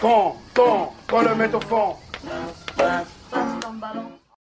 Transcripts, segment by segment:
Quand, quand, quand le met au fond.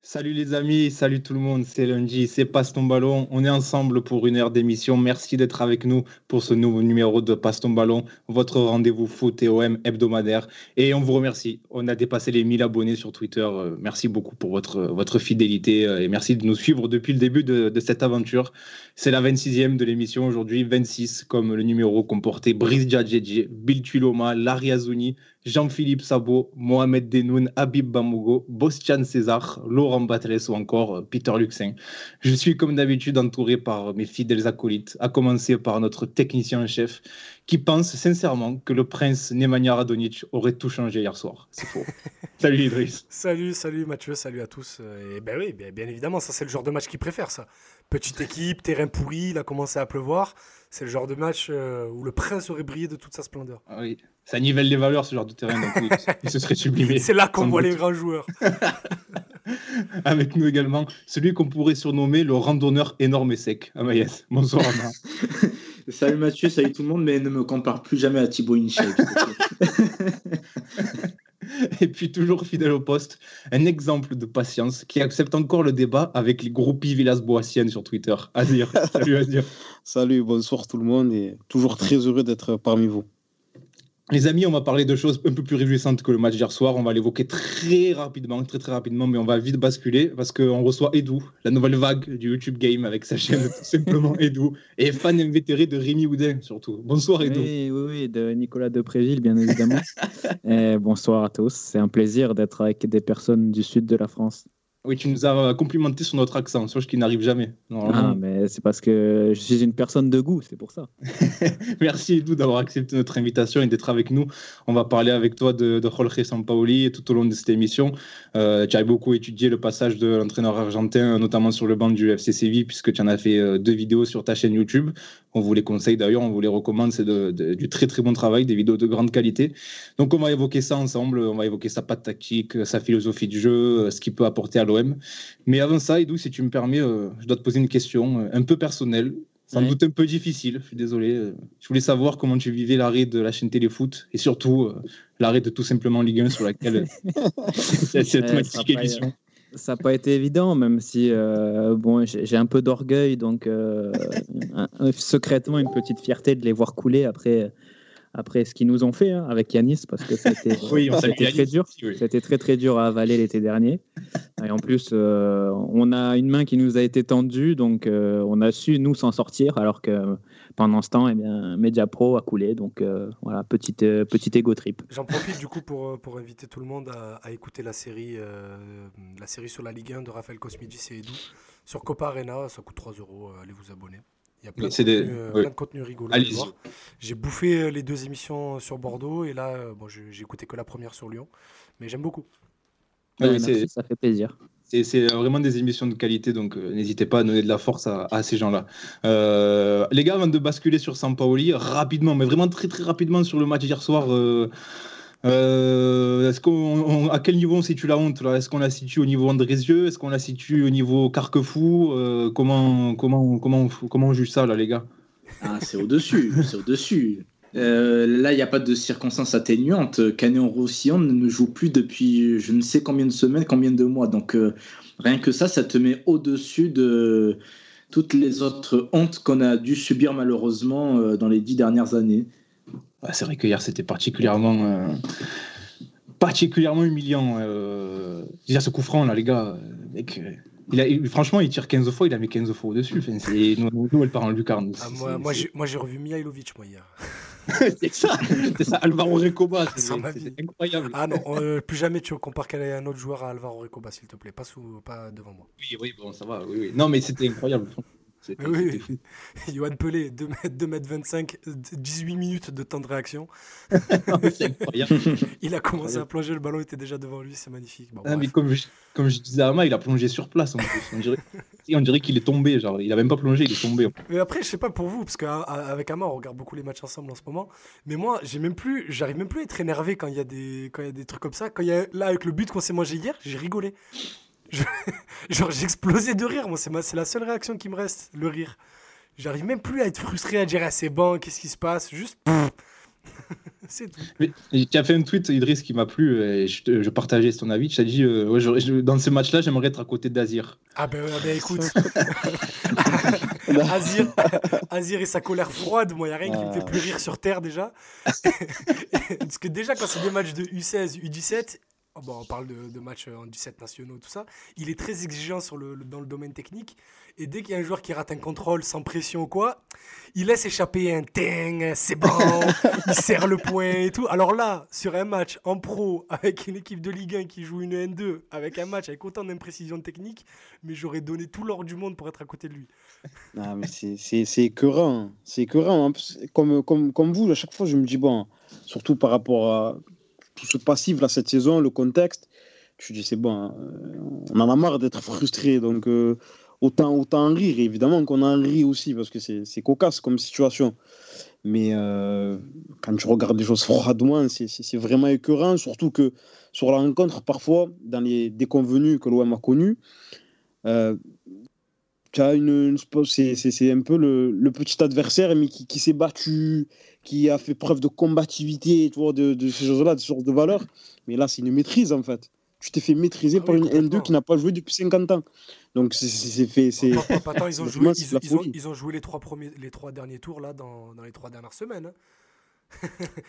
Salut les amis, salut tout le monde, c'est lundi, c'est Passe ton ballon. On est ensemble pour une heure d'émission. Merci d'être avec nous pour ce nouveau numéro de Passe ton ballon, votre rendez-vous foot et OM hebdomadaire. Et on vous remercie. On a dépassé les 1000 abonnés sur Twitter. Euh, merci beaucoup pour votre, votre fidélité euh, et merci de nous suivre depuis le début de, cette aventure. C'est la 26e de l'émission aujourd'hui, 26 comme le numéro comportait Brice Djadjedje, Bill Tuloma, Larry Azouni, Jean-Philippe Sabo, Mohamed Denoun, Habib Bamougo, Bostian César, Laurent Batles ou encore euh, Peter Luxin. Je suis comme d'habitude entouré par mes fidèles acolytes, à commencer par notre technicien en chef qui pense sincèrement que le prince Nemanja Radonic aurait tout changé hier soir. C'est faux. salut Idriss. Salut, salut Mathieu, salut à tous. Et ben oui, bien, bien évidemment, ça c'est le genre de match qu'il préfère ça. Petite équipe, terrain pourri, il a commencé à pleuvoir. C'est le genre de match euh, où le prince aurait brillé de toute sa splendeur. Ah oui, ça nivelle les valeurs ce genre de terrain, donc oui, il se serait sublimé. C'est là qu'on voit doute. les grands joueurs. Avec nous également, celui qu'on pourrait surnommer le randonneur énorme et sec. Amaïs, bonsoir Ama. Salut Mathieu, salut tout le monde, mais ne me compare plus jamais à Thibaut Inchek. Et puis toujours fidèle au poste, un exemple de patience qui accepte encore le débat avec les groupies Villas-Boassiennes sur Twitter. Azir, salut Azir. Salut, bonsoir tout le monde et toujours très heureux d'être parmi vous. Les amis, on va parler de choses un peu plus réjouissantes que le match d'hier soir. On va l'évoquer très rapidement, très très rapidement, mais on va vite basculer parce qu'on reçoit Edu, la nouvelle vague du YouTube Game avec sa chaîne tout simplement Edu, et fan invétéré de Rémi Houdin surtout. Bonsoir Edu. Oui, oui, oui, de Nicolas Depréville, bien évidemment. Et bonsoir à tous. C'est un plaisir d'être avec des personnes du sud de la France. Oui, tu nous as complimenté sur notre accent, chose qui n'arrive jamais. Ah, mais c'est parce que je suis une personne de goût, c'est pour ça. Merci d'avoir accepté notre invitation et d'être avec nous. On va parler avec toi de, de Jorge Sampaoli tout au long de cette émission. Euh, tu as beaucoup étudié le passage de l'entraîneur argentin, notamment sur le banc du FC Séville, puisque tu en as fait euh, deux vidéos sur ta chaîne YouTube. On vous les conseille d'ailleurs, on vous les recommande. C'est du très très bon travail, des vidéos de grande qualité. Donc on va évoquer ça ensemble. On va évoquer sa patte tactique, sa philosophie de jeu, euh, ce qu'il peut apporter à l'OM. Mais avant ça, Edu, si tu me permets, euh, je dois te poser une question euh, un peu personnelle. Sans Ouais. doute un peu difficile, je suis désolé. Je voulais savoir comment tu vivais l'arrêt de la chaîne Téléfoot et surtout euh, l'arrêt de tout simplement Ligue 1 sur laquelle cette, magnifique émission. Ça n'a pas été évident, même si euh, bon, j'ai un peu d'orgueil, donc euh, secrètement une petite fierté de les voir couler après, après ce qu'ils nous ont fait hein, avec Yanis, parce que Oui, Yanis très dur. oui. C'était très très dur à avaler l'été dernier. Et en plus, euh, on a une main qui nous a été tendue, donc euh, on a su nous s'en sortir, alors que pendant ce temps, eh bien, Media Pro a coulé. Donc euh, voilà, petite, euh, petite ego trip. J'en profite du coup pour, pour inviter tout le monde à, à écouter la série, euh, la série sur la Ligue 1 de Raphaël Cosmidis et Edu sur Copa Arena. Ça coûte 3 euros. Allez vous abonner. Il y a plein de, C'est des- contenu, euh, oui. plein de contenu rigolo. à Allez-y. voir. J'ai bouffé euh, les deux émissions sur Bordeaux et là, euh, bon, j'ai écouté que la première sur Lyon. Mais j'aime beaucoup. Ouais, Ouais, oui, c'est- merci, ça fait plaisir. C'est c'est vraiment des émissions de qualité, donc euh, n'hésitez pas à donner de la force à, à ces gens-là. Euh, les gars, avant de basculer sur Sampaoli, rapidement, mais vraiment très très rapidement sur le match d'hier soir, euh, euh, est-ce qu'on, on- à quel niveau on situe la honte Est-ce qu'on la situe au niveau Andrézieux? Est-ce qu'on la situe au niveau Carquefou? Euh, comment, comment, comment, comment on juge ça là, les gars? Ah, c'est au-dessus, c'est au-dessus. Euh, là, il n'y a pas de circonstances atténuantes. Canet Roussillon ne joue plus depuis je ne sais combien de semaines, combien de mois. Donc, rien que ça, ça te met au-dessus de toutes les autres hontes qu'on a dû subir malheureusement dans les dix dernières années. Ah, C'est vrai que hier c'était particulièrement, euh, particulièrement humiliant. Euh, déjà ce coup franc là, les gars. euh, mec, euh, il a, franchement, il tire 15 fois, il a mis 15 fois au-dessus. Enfin, nous, nous, elle part en lucarne. Ah, moi, j'ai- moi, j'ai revu Mihailovic, moi, hier. c'est ça, c'est ça, Alvaro Recoba. c'est- incroyable. Ah non, euh, plus jamais tu compares un autre joueur à Alvaro Recoba, s'il te plaît. Pas, sous, pas devant moi. Oui, oui, bon, ça va. Oui, oui. Non, mais c'était incroyable. Oui, oui. Johan Pelé, 2 mètres, 2 mètres 25, euh, 18 minutes de temps de réaction. Incroyable. Il a commencé à plonger, le ballon était déjà devant lui, c'est magnifique. Bon, Ah, mais comme je, comme je disais à Ama, il a plongé sur place en plus. On dirait, on dirait qu'il est tombé. Genre, il a même pas plongé, il est tombé. Mais après, je sais pas pour vous, parce qu'avec Ama, on regarde beaucoup les matchs ensemble en ce moment. Mais moi, j'ai même plus, j'arrive même plus à être énervé quand il y a des, quand il y a des trucs comme ça. Quand y a, là, avec le but qu'on s'est mangé hier, j'ai rigolé. Je- genre, j'ai explosé de rire. Moi, c'est ma- c'est la seule réaction qui me reste, le rire. J'arrive même plus à être frustré, à dire, ah, c'est bon, qu'est-ce qui se passe? Juste. C'est tout. Mais tu as fait un tweet, Idriss, qui m'a plu, et je, partageais ton avis. Tu as dit, euh, ouais, j'aurais- je- dans ce match-là, j'aimerais être à côté d'Azir. Ah ben, ah ben, écoute. Azir, Azir et sa colère froide, moi, il n'y a rien qui me fait plus rire sur Terre déjà. Parce que déjà, quand c'est des matchs de U16, U17, oh, bon, on parle de, de matchs en 17 nationaux, tout ça, il est très exigeant sur le, le- dans le domaine technique. Et dès qu'il y a un joueur qui rate un contrôle sans pression ou quoi, il laisse échapper un ting, c'est bon, il serre le point et tout. Alors là, sur un match en pro avec une équipe de Ligue 1 qui joue une N2, avec un match avec autant d'imprécision technique, mais j'aurais donné tout l'or du monde pour être à côté de lui. Non, mais c'est- écœurant. C'est écœurant. hein, Comme, comme, comme vous, à chaque fois, je me dis, bon, surtout par rapport à tout ce passif là, cette saison, le contexte, je dis, c'est bon, hein, on en a marre d'être frustré. Donc, euh, autant, autant en rire. Évidemment qu'on en rit aussi, parce que c'est cocasse comme situation. Mais euh, quand tu regardes les choses froidement, c'est- vraiment écœurant. Surtout que sur la rencontre, parfois, dans les déconvenus que l'OM a connus, euh, tu as une, c'est, un peu le, le petit adversaire, mais qui, qui s'est battu, qui a fait preuve de combativité, tu vois, de, de ces choses-là, de sources de valeur. Mais là, c'est une maîtrise, en fait. Tu t'es fait maîtriser Ah par oui, une complètement. N2 qui n'a pas joué depuis 50 ans. Donc, c'est, fait. Attends, ils ont, joué, Vraiment, c'est ils, de la ils ont, folie. ils ont joué les trois, premiers, les trois derniers tours là, dans, dans les trois dernières semaines. hein.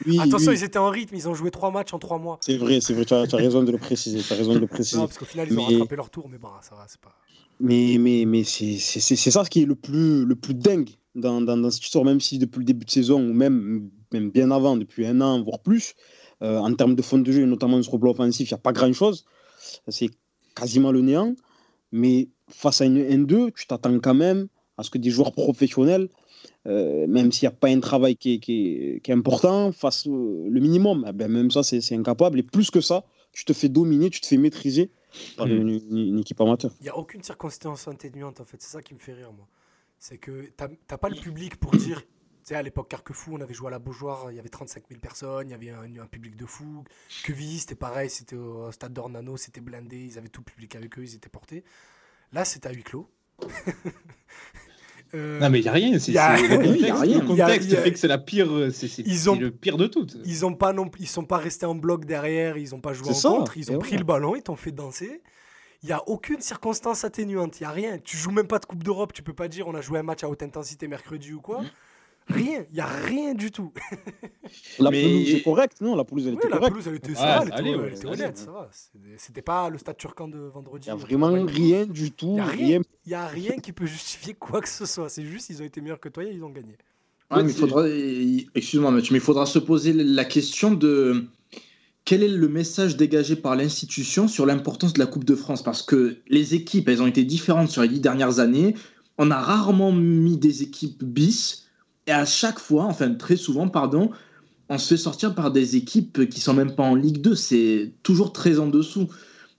Oui, Attention, oui, ils étaient en rythme, ils ont joué trois matchs en trois mois. c'est vrai, c'est vrai, tu as, raison de le préciser. As raison de le préciser. Non, parce qu'au final, ils ont Mais- rattrapé leur tour, mais bon, ça va, c'est pas. Mais, mais, mais c'est ça ce qui est le plus, le plus dingue dans, dans, dans cette histoire, même si depuis le début de saison, ou même, même bien avant, depuis un an, voire plus, euh, en termes de fond de jeu, et notamment sur le plan offensif, il n'y a pas grand-chose. C'est quasiment le néant. Mais face à une N2, tu t'attends quand même à ce que des joueurs professionnels, euh, même s'il n'y a pas un travail qui est, qui est- qui est important, fassent euh, le minimum. Eh ben, même ça, c'est incapable. Et plus que ça, tu te fais dominer, tu te fais maîtriser par Mm. une, une- une équipe amateur. Il n'y a aucune circonstance atténuante, en fait. C'est ça qui me fait rire, moi. C'est que t'as t'as pas le public pour dire. Tu sais, à l'époque Carquefou, on avait joué à la Beaujoire, il y avait 35 000 personnes, il y avait un, un public de fou. Quevilly, c'était pareil, c'était au stade d'Ornano, c'était blindé, ils avaient tout le public avec eux, ils étaient portés. Là, c'était à huis clos. Euh, Non, mais il n'y a rien. C'est, Y a- rien. le contexte fait que c'est la pire. euh, C'est, le pire de toutes. Ils ont pas non, ils sont pas restés en bloc derrière, ils ont pas joué en ça, contre, ils ont pris le ballon, ils t'ont fait danser. Il y a aucune circonstance atténuante, il y a rien. Tu joues même pas de Coupe d'Europe, tu peux pas dire on a joué un match à haute intensité mercredi ou quoi. Rien, il y a rien du tout. La Mais- pelouse est correcte, non La pelouse, elle Oui, était la correcte. pelouse elle était, Ouais, ça va, elle ça était, elle ouais, honnête, ça va. C'était- pas le stade turcan de vendredi. Il n'y a où vraiment pas rien du tout. Il y a rien. y a rien qui peut justifier quoi que ce soit. C'est juste ils ont été meilleurs que toi et ils ont gagné. Ouais, mais faudra, excuse-moi Mathieu, mais il faudra se poser la question de quel est le message dégagé par l'institution sur l'importance de la Coupe de France? Parce que les équipes, elles ont été différentes sur les dix dernières années. On a rarement mis des équipes bis, et à chaque fois, enfin très souvent, pardon, on se fait sortir par des équipes qui sont même pas en Ligue 2. C'est toujours très en dessous.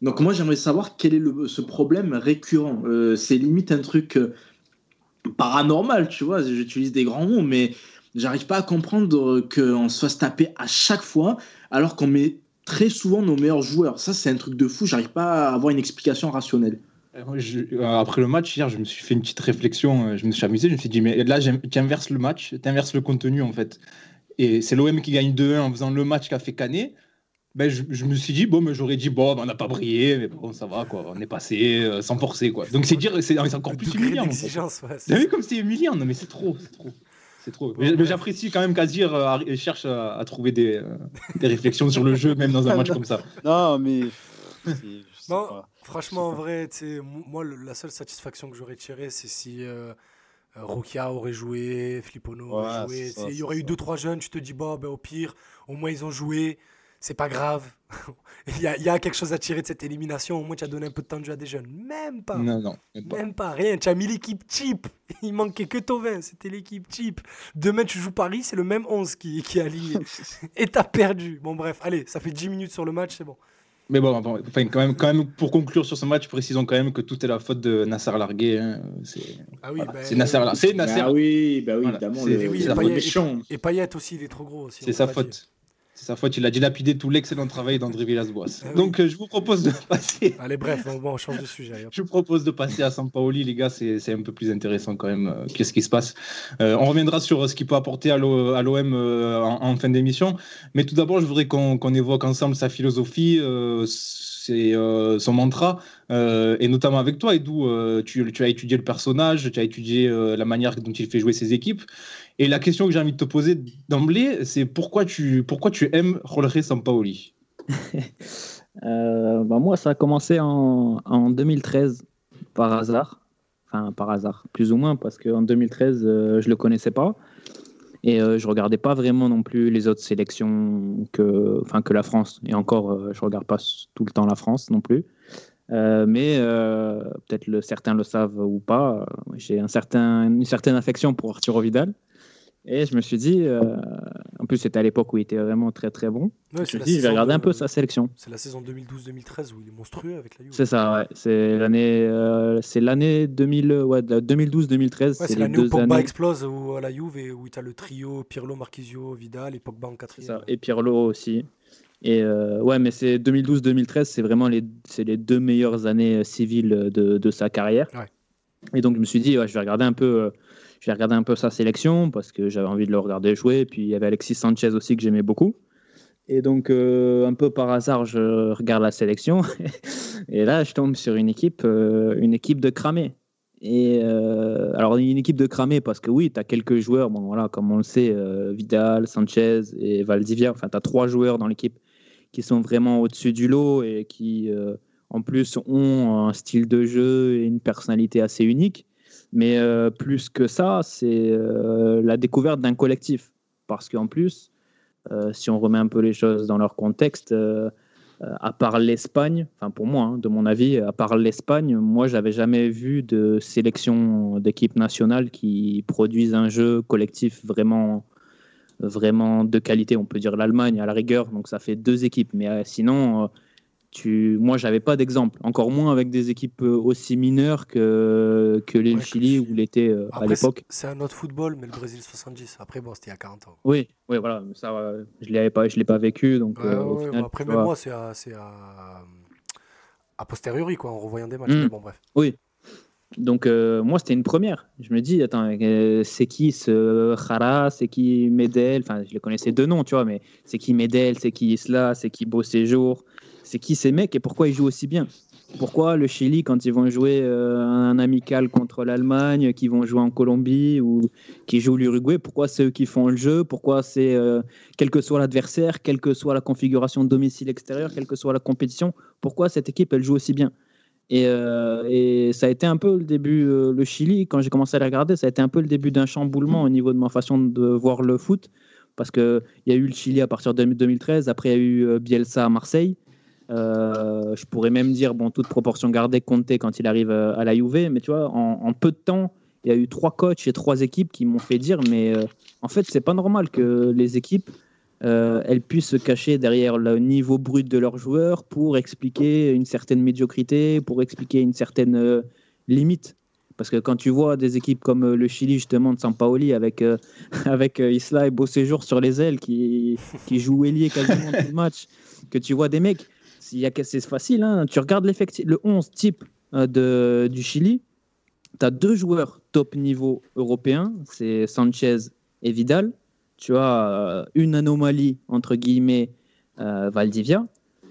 Donc moi, j'aimerais savoir quel est le, ce problème récurrent. Euh, c'est limite un truc euh, paranormal, tu vois. J'utilise des grands mots, mais j'arrive pas à comprendre qu'on se fasse taper à chaque fois, alors qu'on met très souvent nos meilleurs joueurs. Ça, c'est un truc de fou. J'arrive pas à avoir une explication rationnelle. Euh, moi, je- euh, après le match, hier, je me suis fait une petite réflexion. euh, Je me suis amusé. Je me suis dit, mais là, tu inverses le match, tu inverses le contenu, en fait. Et c'est l'OM qui gagne 2-1 en faisant le match qu'a fait Canet. Ben, je, je me suis dit, bon, mais j'aurais dit, bon, ben, on n'a pas brillé, mais bon, ça va, quoi. On est passé euh, sans forcer, quoi. Donc, c'est dire, c'est encore plus humiliant. en fait. ouais, T'as vu comme c'est humiliant? Non, mais c'est trop, c'est trop. C'est trop. Bon, Mais, j'apprécie quand même qu'Azir euh, cherche à, à trouver des, euh, des réflexions sur le jeu, même dans un match comme ça. Non, mais. pas. Franchement, en vrai, moi, le- la seule satisfaction que j'aurais tirée, c'est si euh, euh, Rokia aurait joué, Flippono aurait Ouais, joué. Il y aurait eu ça. deux, trois jeunes, tu te dis, bon, ben, au pire, au moins ils ont joué, c'est pas grave. il, y a, il y a quelque chose à tirer de cette élimination, au moins tu as donné un peu de temps de jeu à des jeunes. Même pas. Non, non. même pas. Même pas, rien. Tu as mis l'équipe cheap. Il manquait que Tovin, c'était l'équipe cheap. Demain, tu joues Paris, c'est le même 11 qui, qui est aligné. Et t'as perdu. Bon, bref, allez, ça fait 10 minutes sur le match, c'est bon. Mais bon, bon, enfin, quand, même, quand même, pour conclure sur ce match, précisons quand même que tout est la faute de Nasser Largué. hein. C'est Ah oui, voilà, c'est Nasser Largué. C'est Nasser. Bah oui, bah oui Voilà, évidemment, c'est- le, oui, le Payet- méchant. Et Payet aussi, il est trop gros aussi. C'est sa faute. C'est sa faute, il a dilapidé tout l'excellent travail d'André Villas-Boas. Ah oui. Donc, euh, je vous propose de passer. Allez, bref, on change de sujet. hop. Je vous propose de passer à Sampaoli, les gars, c'est un peu plus intéressant quand même. euh, Qu'est-ce qui se passe Euh, On reviendra sur ce qu'il peut apporter à l'O- à l'OM euh, en, en fin d'émission. Mais tout d'abord, je voudrais qu'on qu'on évoque ensemble sa philosophie, euh, son mantra, euh, et notamment avec toi, Edou. euh, tu, as étudié le personnage, tu as étudié euh, la manière dont il fait jouer ses équipes. Et la question que j'ai envie de te poser d'emblée, c'est pourquoi tu, pourquoi tu aimes Jorge Sampaoli? Bah moi, ça a commencé en, en 2013 par hasard. Enfin, par hasard, plus ou moins, parce qu'en 2013, euh, je le connaissais pas. Et euh, je regardais pas vraiment non plus les autres sélections que, que la France. Et encore, euh, je regarde pas tout le temps la France non plus. Euh, mais euh, peut-être certains le savent ou pas. euh, J'ai une certaine affection pour Arturo Vidal. Et je me suis dit, euh, en plus c'était à l'époque où il était vraiment très très bon. Ouais, je me suis dit, je vais regarder de- un peu sa sélection. C'est la saison 2012-2013 où il est monstrueux avec la Juve. C'est ça, ouais. C'est l'année, euh, c'est l'année 2000, ouais, de la 2012-2013. Ouais, c'est l'année où Pogba années. explose où, à la Juve et où tu as le trio Pirlo, Marquisio, Vidal et Pogba en quatrième. Et Pirlo aussi. Et euh, ouais, mais c'est 2012-2013, c'est vraiment les, c'est les deux meilleures années euh, civiles de, de sa carrière. Et donc je me suis dit, je vais regarder un peu, je vais regarder un peu sa sélection parce que j'avais envie de le regarder jouer. Puis il y avait Alexis Sanchez aussi que j'aimais beaucoup. Et donc euh, un peu par hasard, je regarde la sélection et là je tombe sur une équipe, euh, une équipe de cramés. Et euh, alors une équipe de cramés parce que oui, tu as quelques joueurs, bon voilà, comme on le sait, Vidal, Sanchez et Valdivia. Enfin, tu as trois joueurs dans l'équipe qui sont vraiment au-dessus du lot et qui, en plus, ont un style de jeu et une personnalité assez unique. Mais euh, plus que ça, c'est euh, la découverte d'un collectif. Parce qu'en plus, euh, si on remet un peu les choses dans leur contexte, à part l'Espagne, enfin pour moi, hein, de mon avis, à part l'Espagne, moi, j'avais jamais vu de sélection d'équipe nationale qui produise un jeu collectif vraiment vraiment de qualité. On peut dire l'Allemagne à la rigueur, donc ça fait deux équipes. Mais sinon, tu... moi, j'avais pas d'exemple. Encore moins avec des équipes euh, aussi mineures que, que Ouais, que Chili le où Chili. il était euh, à l'époque. c'est un autre football, mais le Brésil 70. Après, bon, c'était il y a 40 ans. Oui, oui, voilà. mais Ça, euh, je l'avais pas, je l'ai pas vécu, donc Ouais, euh, au ouais, final, bon, après, vois. moi, c'est à, à, a posteriori, quoi, en revoyant des matchs. Mm. Mais bon, bref. Donc euh, moi c'était une première. Je me dis attends c'est qui ce Jara, c'est qui Medel, enfin je les connaissais deux noms tu vois mais c'est qui Medel, c'est qui Isla, c'est qui Beau Séjour, c'est qui ces mecs et pourquoi ils jouent aussi bien Pourquoi le Chili quand ils vont jouer euh, un amical contre l'Allemagne, qui vont jouer en Colombie ou qui jouent l'Uruguay, pourquoi c'est eux qui font le jeu? Pourquoi c'est euh, quel que soit l'adversaire, quelle que soit la configuration domicile extérieur, quelle que soit la compétition, pourquoi cette équipe elle joue aussi bien? Et, euh, ça a été un peu le début, euh, le Chili, quand j'ai commencé à la regarder, ça a été un peu le début d'un chamboulement au niveau de ma façon de voir le foot. Parce qu'il y a eu le Chili à partir de 2013, après il y a eu Bielsa à Marseille. Euh, je pourrais même dire, bon, toute proportion gardée, Conte quand il arrive euh, à la Juve, mais tu vois, en, peu de temps, il y a eu trois coachs et trois équipes qui m'ont fait dire, mais euh, en fait, c'est pas normal que les équipes elles puissent se cacher derrière le niveau brut de leurs joueurs pour expliquer une certaine médiocrité, pour expliquer une certaine limite. Parce que quand tu vois des équipes comme le Chili, justement, de Sampaoli, avec, euh, avec Isla et Beau Séjour sur les ailes, qui, qui jouent ailier quasiment tout le match, que tu vois des mecs, c'est facile, hein, tu regardes le 11 type euh, du Chili, tu as deux joueurs top niveau européen, c'est Sanchez et Vidal. Tu as euh, une anomalie, entre guillemets, euh, Valdivia.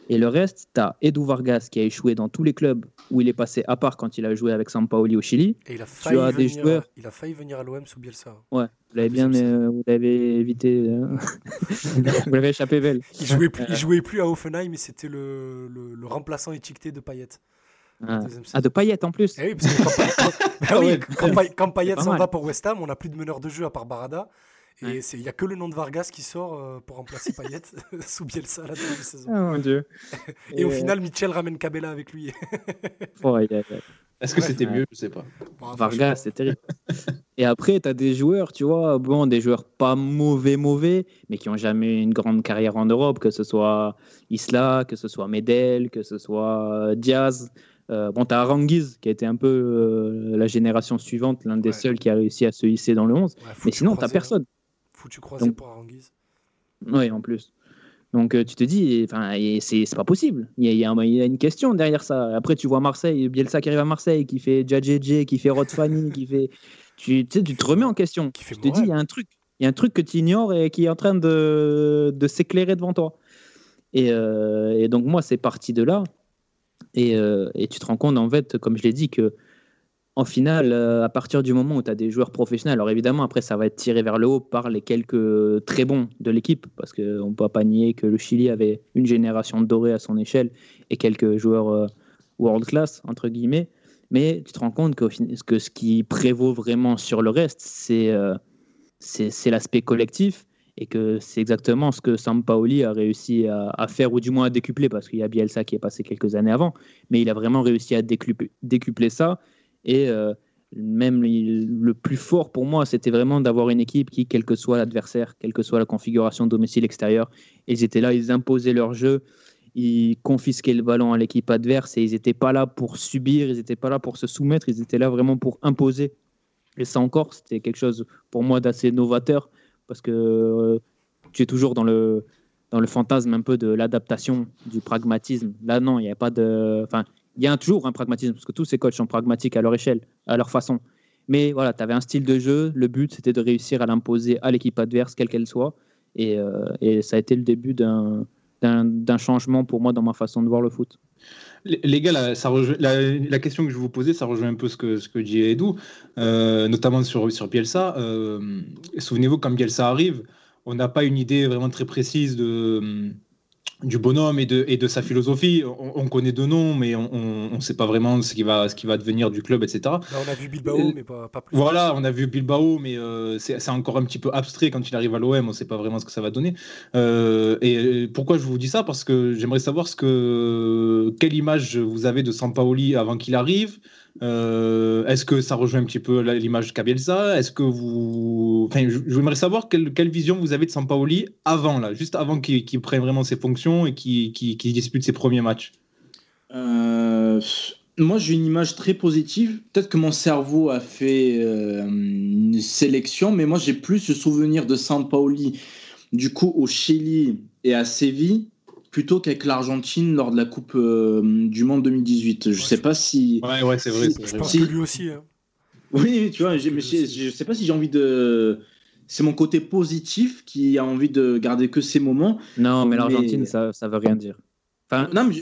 Et le reste, tu as Edu Vargas qui a échoué dans tous les clubs où il est passé, à part quand il a joué avec Sampaoli au Chili. Et il a failli, as des venir, joueurs- il a failli venir à l'OM sous Bielsa. Ouais, vous l'avez bien, euh, vous l'avez évité, euh, vous l'avez échappé belle. Il jouait plus, il jouait plus à Offenheim, mais c'était le, le, le remplaçant étiqueté de Payet. Ah, Ah, de paillettes en plus. Eh oui, parce que quand, Payet s'en va pour West Ham, on n'a plus de meneur de jeu à part Barada. Et Ouais. c'est- il n'y a que le nom de Vargas qui sort euh, pour remplacer Payet sous Bielsa à la deuxième saison. Oh mon dieu. Et au euh, final, Mitchell ramène Cabella avec lui. ouais, ouais, ouais. Est-ce que Ouais. c'était Ouais. mieux? Je sais pas. Bon, Vargas, c'est terrible. Et après, tu as des joueurs, tu vois, bon, des joueurs pas mauvais, mauvais, mais qui ont jamais eu une grande carrière en Europe, que ce soit Isla, que ce soit Medel, que ce soit euh, Diaz. Euh, bon, tu as Aranguiz, qui a été un peu euh, la génération suivante, l'un des Ouais. seuls qui a réussi à se hisser dans le 11. ouais, Mais sinon, tu personne. Foutu croisé Donc- pour Aranguiz. Oui, en plus. Donc euh, tu te dis, enfin, c'est pas possible. Il y, a, y y une question derrière ça. Après, tu vois Marseille, Bielsa qui arrive à Marseille, qui fait Djadjedje, qui fait Rod Fanny, qui fait. Tu, tu sais, tu te remets en question. Qui fait Tu te dis, il y a un truc. Il y a un truc que tu ignores et qui est en train de, de s'éclairer devant toi. Et, euh, et donc, moi, c'est parti de là. Et, euh, et tu te rends compte, en fait, comme je l'ai dit, que en finale, euh, à partir du moment où tu as des joueurs professionnels, alors évidemment, après, ça va être tiré vers le haut par les quelques très bons de l'équipe, parce qu'on ne peut pas nier que le Chili avait une génération dorée à son échelle et quelques joueurs euh, world class, entre guillemets. Mais tu te rends compte que ce qui prévaut vraiment sur le reste, c'est euh, c'est l'aspect collectif et que c'est exactement ce que Sampaoli a réussi à, faire, ou du moins à décupler, parce qu'il y a Bielsa qui est passé quelques années avant, mais il a vraiment réussi à décupler ça. Et euh, même le plus fort pour moi, c'était vraiment d'avoir une équipe qui, quel que soit l'adversaire, quelle que soit la configuration domicile-extérieur, ils étaient là, ils imposaient leur jeu, ils confisquaient le ballon à l'équipe adverse et ils n'étaient pas là pour subir, ils n'étaient pas là pour se soumettre, ils étaient là vraiment pour imposer. Et ça encore, c'était quelque chose pour moi d'assez novateur parce que euh, tu es toujours dans le, dans le fantasme un peu de l'adaptation, du pragmatisme. Là, non, il n'y a pas de. Il y a toujours un pragmatisme parce que tous ces coachs sont pragmatiques à leur échelle, à leur façon. Mais voilà, tu avais un style de jeu. Le but, c'était de réussir à l'imposer à l'équipe adverse, quelle qu'elle soit. Et, euh, ça a été le début d'un changement pour moi dans ma façon de voir le foot. Les gars, la, question que je vous posais, ça rejoint un peu ce que, ce que dit euh, notamment sur, sur Bielsa. Euh, Souvenez-vous, quand Bielsa arrive, on n'a pas une idée vraiment très précise de, du bonhomme et de, et de sa philosophie. On, on connaît deux noms, mais on ne sait pas vraiment ce qui, va, ce qui va devenir du club, etc. Là, on a vu Bilbao, Euh, mais pas, pas plus. Voilà, on a vu Bilbao, mais euh, c'est c'est encore un petit peu abstrait quand il arrive à l'OM, on ne sait pas vraiment ce que ça va donner. Euh, et pourquoi je vous dis ça? Parce que j'aimerais savoir ce que, quelle image vous avez de Sampaoli avant qu'il arrive. Euh, Est-ce que ça rejoint un petit peu l'image qu'a Bielsa Est-ce que vous. Enfin, je- j'aimerais savoir quelle, vision vous avez de Sampaoli avant, là, juste avant qu'il prenne vraiment ses fonctions et qu'il dispute ses premiers matchs. Euh, moi, j'ai une image très positive. Peut-être que mon cerveau a fait euh, une sélection, mais moi, j'ai plus le souvenir de Sampaoli, du coup, au Chili et à Séville, plutôt qu'avec l'Argentine lors de la Coupe euh, du Monde 2018. Je Ouais, sais pas si. Ouais, ouais, c'est vrai. Si- Je pense Si- que lui aussi. hein. Oui, tu vois, mais je je sais pas si j'ai envie de. C'est mon côté positif qui a envie de garder que ces moments. Non, mais Mais- l'Argentine, ça ne veut rien dire. Enfin, Non, mais je,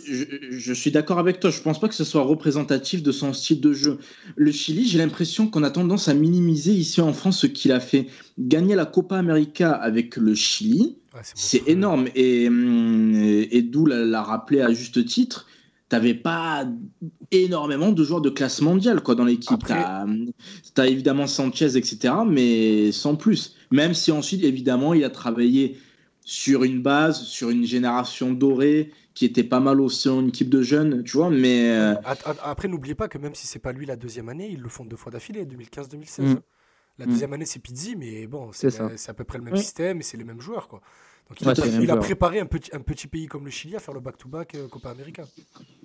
je- je suis d'accord avec toi. Je pense pas que ce soit représentatif de son style de jeu. Le Chili, j'ai l'impression qu'on a tendance à minimiser ici en France ce qu'il a fait. Gagner la Copa América avec le Chili, Ouais, c'est énorme. Et, hum, et, d'où l'a, l'a rappelé à juste titre. T'avais pas énormément de joueurs de classe mondiale quoi, dans l'équipe. T'as, t'as évidemment Sanchez, etc. Mais sans plus. Même si ensuite, évidemment, il a travaillé sur une base, sur une génération dorée qui était pas mal aussi en équipe de jeunes, tu vois. Mais euh, Après, n'oubliez pas que même si c'est pas lui la deuxième année, ils le font deux fois d'affilée, 2015-2016. Mm. La Mm. deuxième année, c'est Pizzi, mais bon, c'est à peu près le même Oui. système et c'est les mêmes joueurs. Quoi. Donc, il, Ouais, a, il préparé un petit, un petit pays comme le Chili à faire le back-to-back euh, Copa América.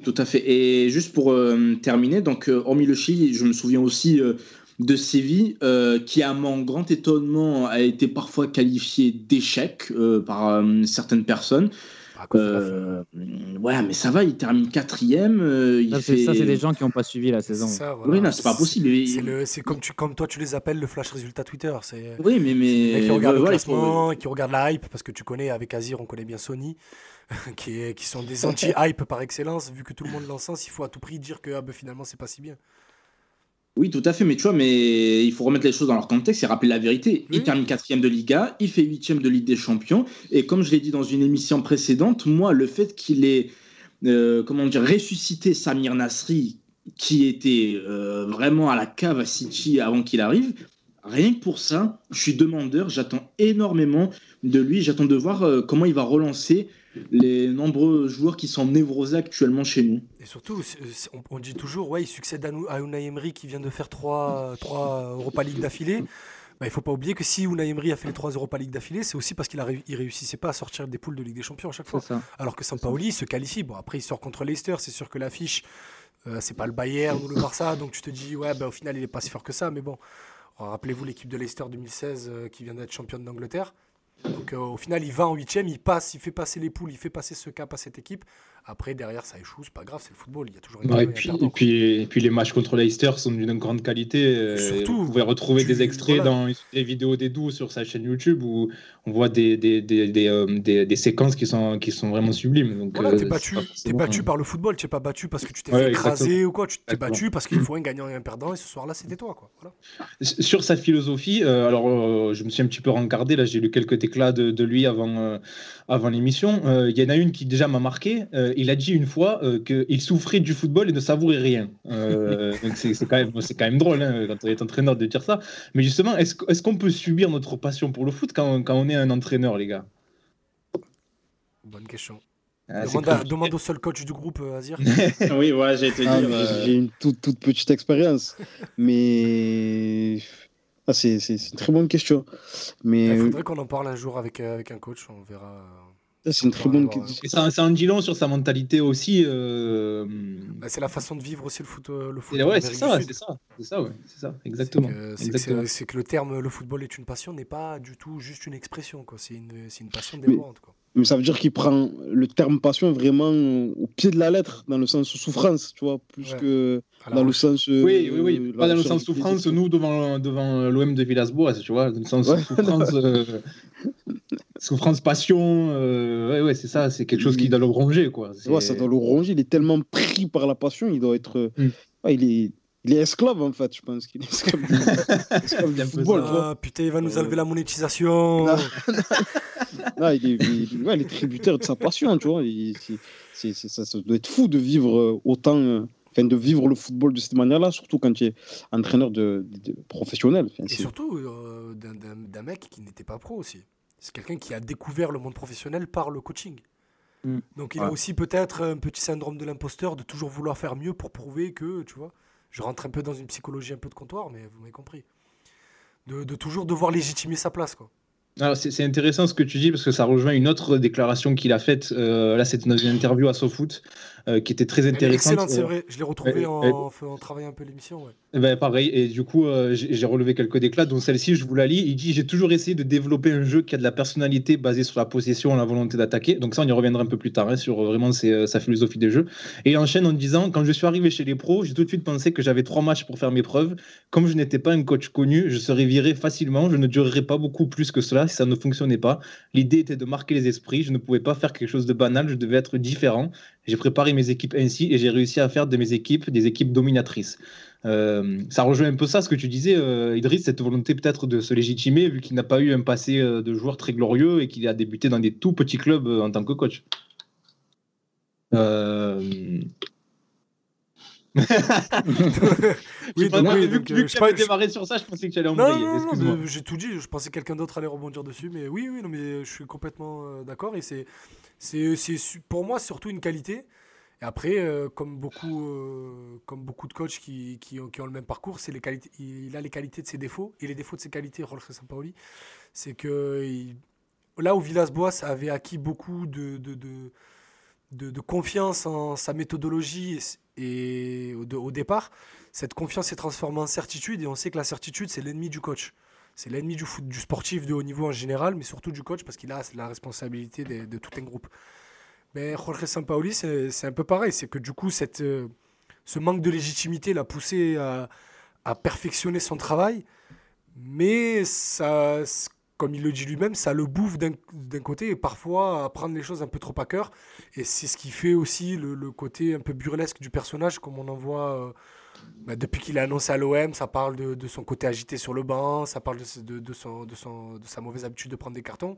Tout à fait. Et juste pour euh, terminer, donc euh, hormis le Chili, je me souviens aussi euh, de Séville, euh, qui à mon grand étonnement a été parfois qualifié d'échec euh, par euh, certaines personnes. Euh, ouais, mais ça va, il termine quatrième. euh, il ça, c'est fait... ça, c'est des gens qui n'ont pas suivi la saison. ça, voilà. Oui, non, c'est pas possible. C'est comme, tu, comme toi, tu les appelles le flash résultat Twitter. C'est Oui, mais mais qui regardent ouais, le ouais, il faut- classement, qui regardent la hype, parce que tu connais, avec Azir, on connaît bien Sony, qui, est- qui sont des anti-hype par excellence. Vu que tout le monde l'encense, il faut à tout prix dire que ah, ben, finalement, c'est pas si bien. Oui, tout à fait, mais tu vois, mais il faut remettre les choses dans leur contexte et rappeler la vérité. Il Oui. termine quatrième de Liga, il fait huitième de Ligue des Champions, et comme je l'ai dit dans une émission précédente, moi, le fait qu'il ait, euh, comment dire, ressuscité Samir Nasri, qui était euh, vraiment à la cave à City avant qu'il arrive, rien que pour ça, je suis demandeur, j'attends énormément de lui, j'attends de voir euh, comment il va relancer les nombreux joueurs qui sont névrosés actuellement chez nous. Et surtout, on, dit toujours, ouais, il succède à, Unai Emery qui vient de faire trois, trois Europa League d'affilée. Bah, il faut pas oublier que si Unai Emery a fait les trois Europa League d'affilée, c'est aussi parce qu'il ne réussissait pas à sortir des poules de Ligue des Champions à chaque fois. ça. Alors que Sampaoli se qualifie. Bon, après, il sort contre Leicester. C'est sûr que l'affiche, euh, c'est pas le Bayern ou le Barça. Donc tu te dis, ouais, bah, au final, il est pas si fort que ça. Mais bon, rappelez-vous l'équipe de Leicester 2016 euh, qui vient d'être championne d'Angleterre. Donc euh, au final, il va en huitième, il passe, il fait passer les poules, il fait passer ce cap à cette équipe. Après, derrière, ça échoue, c'est pas grave, c'est le football. Il y a toujours une Ouais, et, puis, et, puis, et puis les matchs contre Leicester sont d'une grande qualité. euh, Surtout, vous pouvez retrouver tu- des extraits voilà. dans les vidéos d'Edu sur sa chaîne YouTube où on voit des, des, des, des, euh, des- séquences qui sont, qui sont vraiment sublimes. Donc, Voilà, euh, t'es c'est battu, forcément- battu par le football, tu t'es pas battu parce que tu t'es Ouais, fait écraser ou quoi, tu t'es battu parce qu'il faut un gagnant et un perdant et ce soir-là c'était toi quoi. Voilà. Sur sa philosophie, euh, alors euh, je me suis un petit peu rencardé, là j'ai lu quelques éclats de, de lui avant, euh, avant l'émission. Euh, Il y en a une qui déjà m'a marqué. Il a dit une fois euh, qu'il souffrait du football et ne savourait rien. Euh, donc c'est quand, même- c'est quand même drôle hein, quand on est entraîneur de dire ça. Mais justement, est-ce qu'on peut subir notre passion pour le foot quand, quand on est un entraîneur, les gars? Bonne question. Ah, demande, à- compliqué. demande au seul coach du groupe, euh, Azir. oui, te Ah, euh, J'ai une toute, toute petite expérience. mais ah, c'est une très bonne question. Mais Il euh, faudrait qu'on en parle un jour avec, avec un coach, on verra. C'est une très bonne question. Et ça, ça en dit long sur sa mentalité aussi. euh, Bah, c'est la façon de vivre aussi le foot. euh, Le foot ouais, c'est ça, c'est ça, c'est ça, ouais, c'est ça, exactement. C'est que- le terme le football est une passion n'est pas du tout juste une expression. quoi. C'est une, passion dévorante. quoi. Mais ça veut dire qu'il prend le terme passion vraiment au pied de la lettre, dans le sens souffrance, tu vois, plus Ouais. que dans le sens. euh, Oui, oui, oui. Pas dans le sens souffrance, nous, devant, devant l'OM de Villas-Boas, tu vois. Dans le sens Ouais. souffrance, euh, souffrance, passion. euh, ouais, ouais, c'est ça. C'est quelque chose qui doit le ronger, quoi. Tu vois, ça doit le ronger. Il est tellement pris par la passion, il doit être. euh, Mm. ouais, il, est, il est esclave, en fait, je pense qu'il est esclave du, esclave du Un peu football. Ah, putain, il va nous Euh, enlever la monétisation. Non. Il, est, il- ouais, il est tributaire de sa passion, tu vois. Il- c'est- c'est- ça, ça doit être fou de vivre autant. euh, Enfin, de vivre le football de cette manière-là, surtout quand tu es entraîneur de, de- de- professionnel. Enfin, Et c'est- surtout euh, d'un- d'un d'un mec qui n'était pas pro aussi. C'est quelqu'un qui a découvert le monde professionnel par le coaching. Mm. Donc il a aussi peut-être un petit syndrome de l'imposteur de toujours vouloir faire mieux pour prouver que, tu vois, je rentre un peu dans une psychologie un peu de comptoir, mais vous m'avez compris. De, de toujours devoir légitimer sa place, quoi. Alors, c'est c'est intéressant ce que tu dis parce que ça rejoint une autre déclaration qu'il a faite. euh, là, c'était dans une interview à SoFoot euh, qui était très intéressante. excellente, c'est Euh, vrai. Je l'ai retrouvée en, en travailler un peu l'émission. Ouais. Eh Ben, pareil, et du coup, euh, j'ai relevé quelques déclats, dont celle-ci, je vous la lis. Il dit J'ai toujours essayé de développer un jeu qui a de la personnalité basée sur la possession et la volonté d'attaquer. Donc, ça, on y reviendra un peu plus tard hein, sur vraiment ses, sa philosophie de jeu. Et il enchaîne en disant Quand je suis arrivé chez les pros, j'ai tout de suite pensé que j'avais trois matchs pour faire mes preuves. Comme je n'étais pas un coach connu, je serais viré facilement. Je ne durerais pas beaucoup plus que cela si ça ne fonctionnait pas. L'idée était de marquer les esprits. Je ne pouvais pas faire quelque chose de banal. Je devais être différent. J'ai préparé mes équipes ainsi et j'ai réussi à faire de mes équipes des équipes dominatrices. Euh, ça rejoint un peu ça, ce que tu disais, euh, Idriss, cette volonté peut-être de se légitimer, vu qu'il n'a pas eu un passé euh, de joueur très glorieux et qu'il a débuté dans des tout petits clubs euh, en tant que coach. Oui, donc, vu, donc, que- vu que pas- je- démarré sur ça, je pensais que tu allais embrayer. non, non, j'ai tout dit. Je pensais que quelqu'un d'autre allait rebondir dessus, mais oui, oui, non, mais je suis complètement d'accord. Et c'est, c'est, pour moi surtout une qualité. Et après, euh, comme beaucoup, euh, comme beaucoup de coachs qui, qui, ont, le même parcours, les qualités. Il a les qualités de ses défauts et les défauts de ses qualités. Jorge Sampaoli, c'est que là où Villas-Boas avait acquis beaucoup de, de, de, confiance en sa méthodologie et, au, au départ, cette confiance s'est transformée en certitude et on sait que la certitude c'est l'ennemi du coach. C'est l'ennemi du, sportif de haut niveau en général, mais surtout du coach parce qu'il a la responsabilité de, tout un groupe. Mais Jorge Sampaoli, c'est un peu pareil. C'est que du coup, cette, euh, ce manque de légitimité l'a poussé à, perfectionner son travail. Mais ça, comme il le dit lui-même, ça le bouffe d'un côté et parfois à prendre les choses un peu trop à cœur. Et c'est ce qui fait aussi le, le côté un peu burlesque du personnage, comme on en voit euh, bah, depuis qu'il est annoncé à l'OM. Ça parle de, de son côté agité sur le banc, ça parle de, de, de son, de, son, de sa mauvaise habitude de prendre des cartons.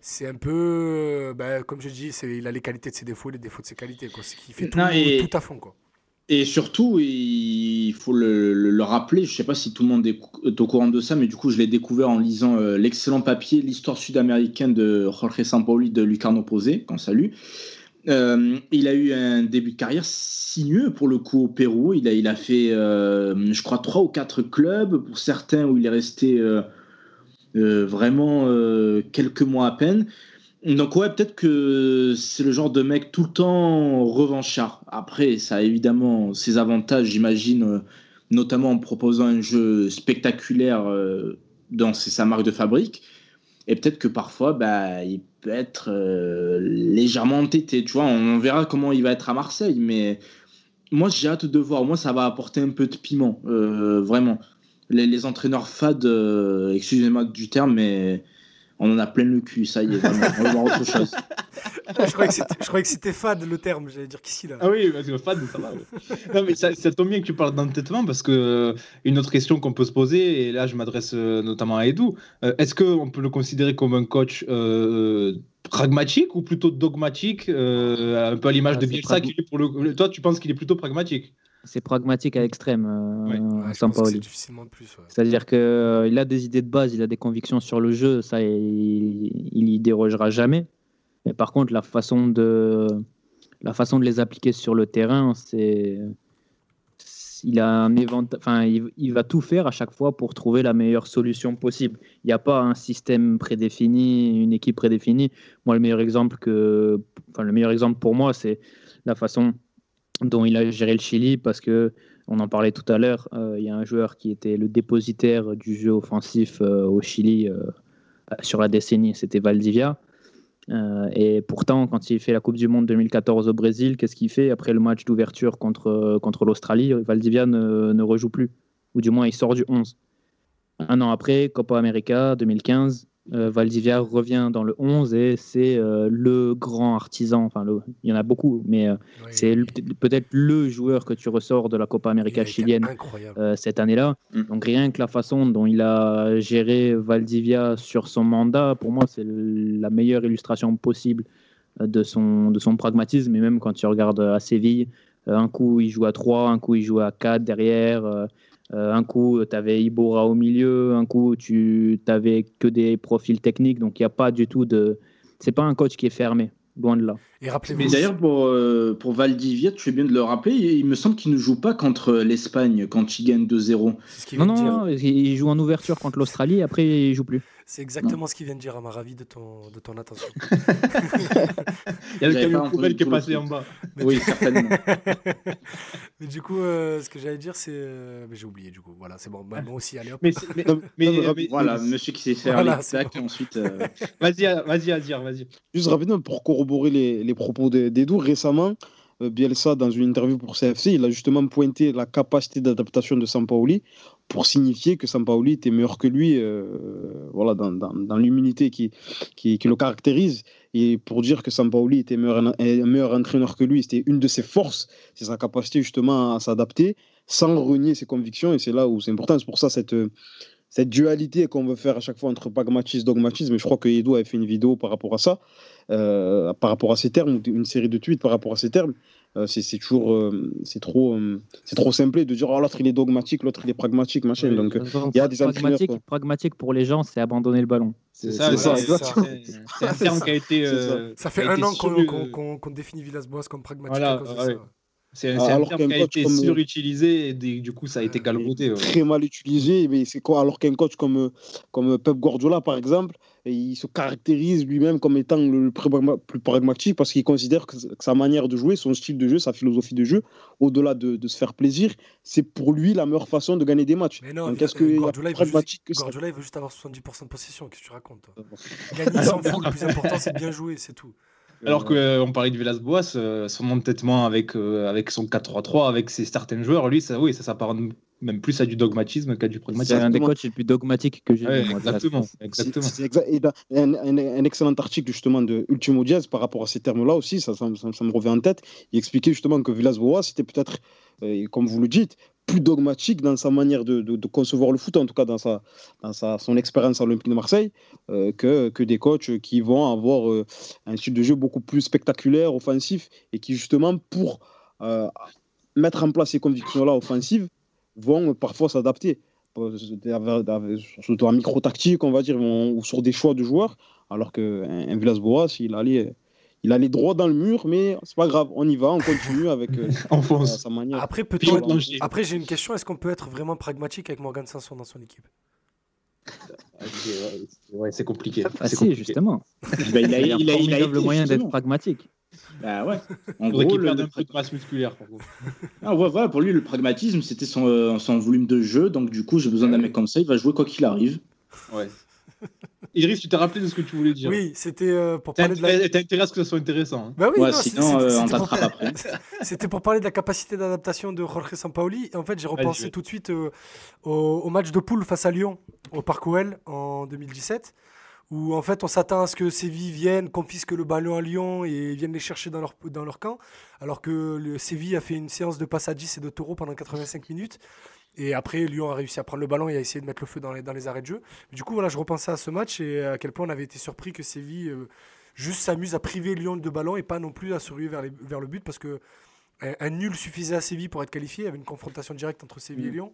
C'est un peu, euh, bah, comme je dis, il a les qualités de ses défauts les défauts de ses qualités. Quoi. C'est qu'il fait tout, Non, et- tout à fond. Quoi. Et surtout, il faut le, le- le rappeler, je ne sais pas si tout le monde est au courant de ça, mais du coup, je l'ai découvert en lisant euh, l'excellent papier L'histoire sud-américaine de Jorge Sampaoli de Lucarno Posé, qu'on salue. Euh, il a eu un début de carrière sinueux pour le coup au Pérou. Il a, fait, euh, je crois, trois ou quatre clubs, pour certains où il est resté euh, vraiment quelques mois à peine. Donc ouais, peut-être que c'est le genre de mec tout le temps revanchard. Après, ça a évidemment ses avantages, j'imagine, notamment en proposant un jeu spectaculaire dans sa marque de fabrique. Et peut-être que parfois, bah, il peut être euh, légèrement entêté. Tu vois, on verra comment il va être à Marseille. Mais moi, j'ai hâte de voir. Moi, ça va apporter un peu de piment, euh, vraiment. Les, les entraîneurs fades, euh, excusez-moi du terme, mais on en a plein le cul. Ça y est, vraiment. on va voir autre chose. je croyais que c'était- fade le terme. J'allais dire qu'ici là. Ah oui, parce que fan, ça va. ouais. non, mais ça, ça tombe bien que tu parles d'entêtement parce que euh, une autre question qu'on peut se poser, et là je m'adresse euh, notamment à Edou, euh, est-ce qu'on peut le considérer comme un coach euh, pragmatique ou plutôt dogmatique, euh, un peu à l'image Ah, de Bielsa qui est pour le... Toi, tu penses qu'il est plutôt pragmatique? C'est pragmatique à l'extrême, euh, Ouais. Sampaoli. difficilement plus. ouais. C'est-à-dire qu'il a des idées de base, il a des convictions sur le jeu, ça, il, il y dérogera jamais. Mais par contre, la façon de, la façon de les appliquer sur le terrain, c'est. Il, a un évent... enfin, il, il va tout faire à chaque fois pour trouver la meilleure solution possible. Il n'y a pas un système prédéfini, une équipe prédéfinie. Moi, le meilleur exemple, que... enfin, le meilleur exemple pour moi, c'est la façon dont il a géré le Chili parce que on en parlait tout à l'heure, euh, il y a un joueur qui était le dépositaire du jeu offensif euh, au Chili euh, sur la décennie, c'était Valdivia. Et pourtant, quand il fait la Coupe du Monde 2014 au Brésil, qu'est-ce qu'il fait après le match d'ouverture contre, contre l'Australie? Valdivia ne, ne rejoue plus, ou du moins il sort du 11. Un an après, Copa América 2015, euh, Valdivia revient dans le 11 et c'est euh, le grand artisan, enfin le- il y en a beaucoup, mais euh, c'est peut-être le joueur que tu ressors de la Copa América chilienne euh, cette année-là. Mm. Donc rien que la façon dont il a géré Valdivia sur son mandat, pour moi, c'est la meilleure illustration possible de son, de son pragmatisme. Et même quand tu regardes à Séville, un coup il joue à 3, un coup il joue à 4 derrière. Euh, un coup, tu avais Ibora au milieu, un coup, tu n'avais que des profils techniques, donc il n'y a pas du tout de. C'est pas un coach qui est fermé, loin de là. Et rappelez-vous. Mais d'ailleurs, pour, euh, pour Valdivia, tu fais bien de le rappeler, il me semble qu'il ne joue pas contre l'Espagne quand il gagne 2-0. c'est ce qu'il Non, de dire. non, il joue en ouverture contre l'Australie, après il joue plus. C'est exactement ce qu'il vient de dire à ma ravie de ton, de ton attention. Il y a le camion poubelle qui est passé en bas. Oui, certainement. mais du coup, euh, ce que j'allais dire, c'est. euh, mais j'ai oublié, du coup. Voilà, c'est bon. Bah, moi aussi, allez hop. Mais, mais, mais- mais mais- voilà, monsieur qui sait faire Voilà, les c'est tacs, bon. et ensuite. euh, vas-y, vas-y à dire, vas-y. Juste rapidement, pour corroborer les, les propos de- d'Edu, récemment, euh, Bielsa, dans une interview pour CFC, il a justement pointé la capacité d'adaptation de Sampaoli pour signifier que Sampaoli était meilleur que lui euh, voilà, dans, dans, l'humilité qui, qui, le caractérise et pour dire que Sampaoli était meilleur, meilleur entraîneur que lui. C'était une de ses forces, c'est sa capacité justement à s'adapter sans renier ses convictions et c'est là où c'est important. C'est pour ça cette, cette dualité qu'on veut faire à chaque fois entre pragmatisme et dogmatisme. Et je crois que Edo avait fait une vidéo par rapport à ça, euh, par rapport à ces termes, ou une série de tweets par rapport à ces termes. Euh, c'est c'est toujours, euh, c'est trop, euh, c'est trop simplé de dire oh, l'autre il est dogmatique, l'autre il est pragmatique, machin. Oui, Donc, il y a des pragmatique, quoi. pragmatique pour les gens, c'est abandonner le ballon. C'est ça, c'est c'est ça, ça, exactement. c'est- C'est un terme qui a été. C'est ça. Ça fait un an qu'on sur- qu'on- qu'on- qu'on définit Villas-Boas comme pragmatique Voilà, à cause de ouais. C'est Ah, un alors terme qu'un qui a été comme- surutilisé et des- du coup ça a été galvaudé. ouais. très mal utilisé. Mais c'est quoi Alors qu'un coach comme, euh, comme Pep Guardiola, par exemple, il se caractérise lui-même comme étant le plus pragma- plus pragmatique parce qu'il considère que, que sa manière de jouer, son style de jeu, sa philosophie de jeu, au-delà de, de se faire plaisir, c'est pour lui la meilleure façon de gagner des matchs. Mais non, Donc euh, est-ce qu'il y a Guardiola, il veut juste- que Guardiola, il veut juste avoir 70% de possession. Qu'est-ce que tu racontes toi? Gagner, il s'en fout. Le plus important, c'est de bien jouer, c'est tout. Alors qu'on parlait de Villas-Boas, euh, son entêtement avec, euh, avec son 4-3-3, avec ses certains joueurs, lui, ça, oui, ça s'apparente même plus à du dogmatisme qu'à du C'est pragmatisme. un des Exactement. coachs les plus dogmatiques que j'ai Ouais, vu. moi, exactement, exactement. C'est- c'est exa- et dans- un, un- un excellent article justement de Ultimo Diaz par rapport à ces termes-là aussi, ça, ça, ça- ça me revient en tête. Il expliquait justement que Villas-Boas c'était peut-être, euh, comme vous le dites, plus dogmatique dans sa manière de, concevoir le foot, en tout cas dans, sa, dans sa, son expérience à l'Olympique de Marseille, euh, que, que des coachs qui vont avoir euh, un style de jeu beaucoup plus spectaculaire, offensif, et qui justement, pour euh, mettre en place ces convictions-là offensives, vont parfois s'adapter. Surtout en micro-tactique, on va dire, ou sur des choix de joueurs, alors qu'un un Villas-Boas, il allait, il allait droit dans le mur, mais c'est pas grave, on y va, on continue avec euh, sa manière. Après. Après, j'ai une question. Est-ce qu'on peut être vraiment pragmatique avec Morgan Sanson dans son équipe? Ouais, ouais, c'est compliqué. Ah c'est si, compliqué. justement. bah, il a, Il a, il a, il été, moyen d'être pragmatique. Bah ouais. En gros, qu'il le, perde le un peu de masse musculaire. par contre. Ah ouais, voilà, pour lui, le pragmatisme, c'était son, euh, son volume de jeu. Donc, du coup, j'ai besoin d'un mec comme ça. Il va jouer quoi qu'il arrive. Ouais. Iris, tu t'es rappelé de ce que tu voulais dire. Oui, c'était euh, pour parler de la. t'as intérêt à ce que ça soit intéressant. hein. Bah oui, Ouais, non, sinon, euh, on pour- t'attrape après. C'était pour parler de la capacité d'adaptation de Jorge Sampaoli. Et en fait, j'ai repensé tout de suite euh, au, au match de poule face à Lyon, au Parc OL en 2017, où en fait on s'attend à ce que Séville vienne, confisque le ballon à Lyon et vienne les chercher dans leur, dans leur camp, alors que le Séville a fait une séance de passe à 10 et de taureau pendant 85 minutes. Et après, Lyon a réussi à prendre le ballon et a essayé de mettre le feu dans les, dans les arrêts de jeu. Du coup, voilà, je repensais à ce match et à quel point on avait été surpris que Séville euh, juste s'amuse à priver Lyon de ballon et pas non plus à se ruer vers, les- vers le but parce que un, un nul suffisait à Séville pour être qualifié. Il y avait une confrontation directe entre Séville et Mm. Lyon.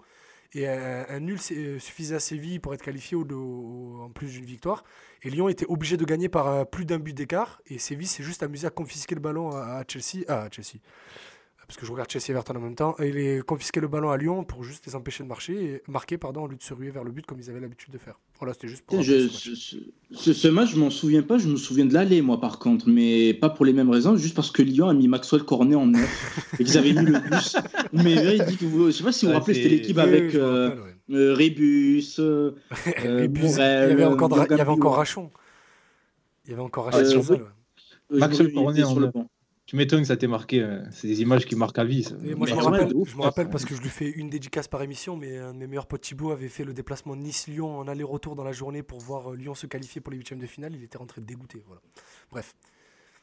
Et un, un nul c'est- suffisait à Séville pour être qualifié au, au- en plus d'une victoire. Et Lyon était obligé de gagner par euh, plus d'un but d'écart. Et Séville s'est juste amusé à confisquer le ballon à, à Chelsea. Ah, à Chelsea. Parce que je regarde Chelsea et Everton en même temps. Et il a confisqué le ballon à Lyon pour juste les empêcher de marcher et marquer pardon, au lieu de se ruer vers le but comme ils avaient l'habitude de faire. Voilà, c'était juste pour. Je- ce match. ce, ce- match, je m'en souviens pas. Je me souviens de l'aller, moi, par contre, mais pas pour les mêmes raisons, juste parce que Lyon a mis Maxwell Cornet en neuf et qu'ils avaient mis le bus. Mais véridique, vous, je sais pas si vous vous Ouais, rappelez, c'était l'équipe avec euh, rappelle, ouais. euh, Rébus. euh, Morel, il y avait encore. Rachon. Il y avait encore Rachon Euh, ouais. euh, Maxwell Cornet en sur le neuf. Tu m'étonnes que ça t'ait marqué. euh, C'est des images qui marquent à vie. ça. Et moi, je Mais me rappelle, de ouf, je me ouais, rappelle ça. parce que je lui fais une dédicace par émission, mais un de mes meilleurs potes Thibaut avait fait le déplacement Nice-Lyon en aller-retour dans la journée pour voir euh, Lyon se qualifier pour les huitièmes de finale. Il était rentré dégoûté. Voilà. Bref.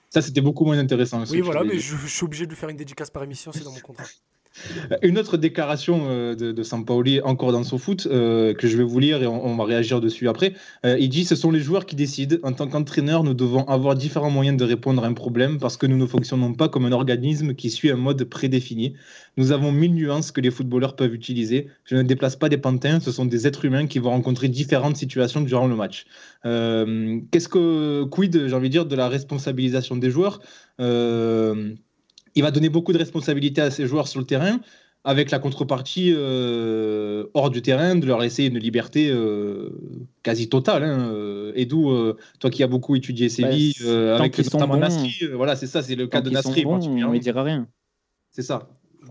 Ça, c'était beaucoup moins intéressant. Oui, voilà, mais je suis obligé de lui faire une dédicace par émission, c'est dans mon contrat. Une autre déclaration euh, de, de Sampaoli, encore dans son foot, euh, que je vais vous lire et on, va réagir dessus après. Euh, il dit Ce sont les joueurs qui décident. En tant qu'entraîneur, nous devons avoir différents moyens de répondre à un problème parce que nous ne fonctionnons pas comme un organisme qui suit un mode prédéfini. Nous avons mille nuances que les footballeurs peuvent utiliser. Je ne déplace pas des pantins, ce sont des êtres humains qui vont rencontrer différentes situations durant le match. Qu'est-ce que, quid, j'ai envie de dire, de la responsabilisation des joueurs? Il va donner beaucoup de responsabilités à ses joueurs sur le terrain, avec la contrepartie euh, hors du terrain de leur laisser une liberté euh, quasi totale. Hein. Euh, Edou, euh, toi qui as beaucoup étudié Séville, tant avec notamment bons. Nasri, voilà, c'est ça, c'est le cas de Nasri bons, on ne dira rien. C'est ça.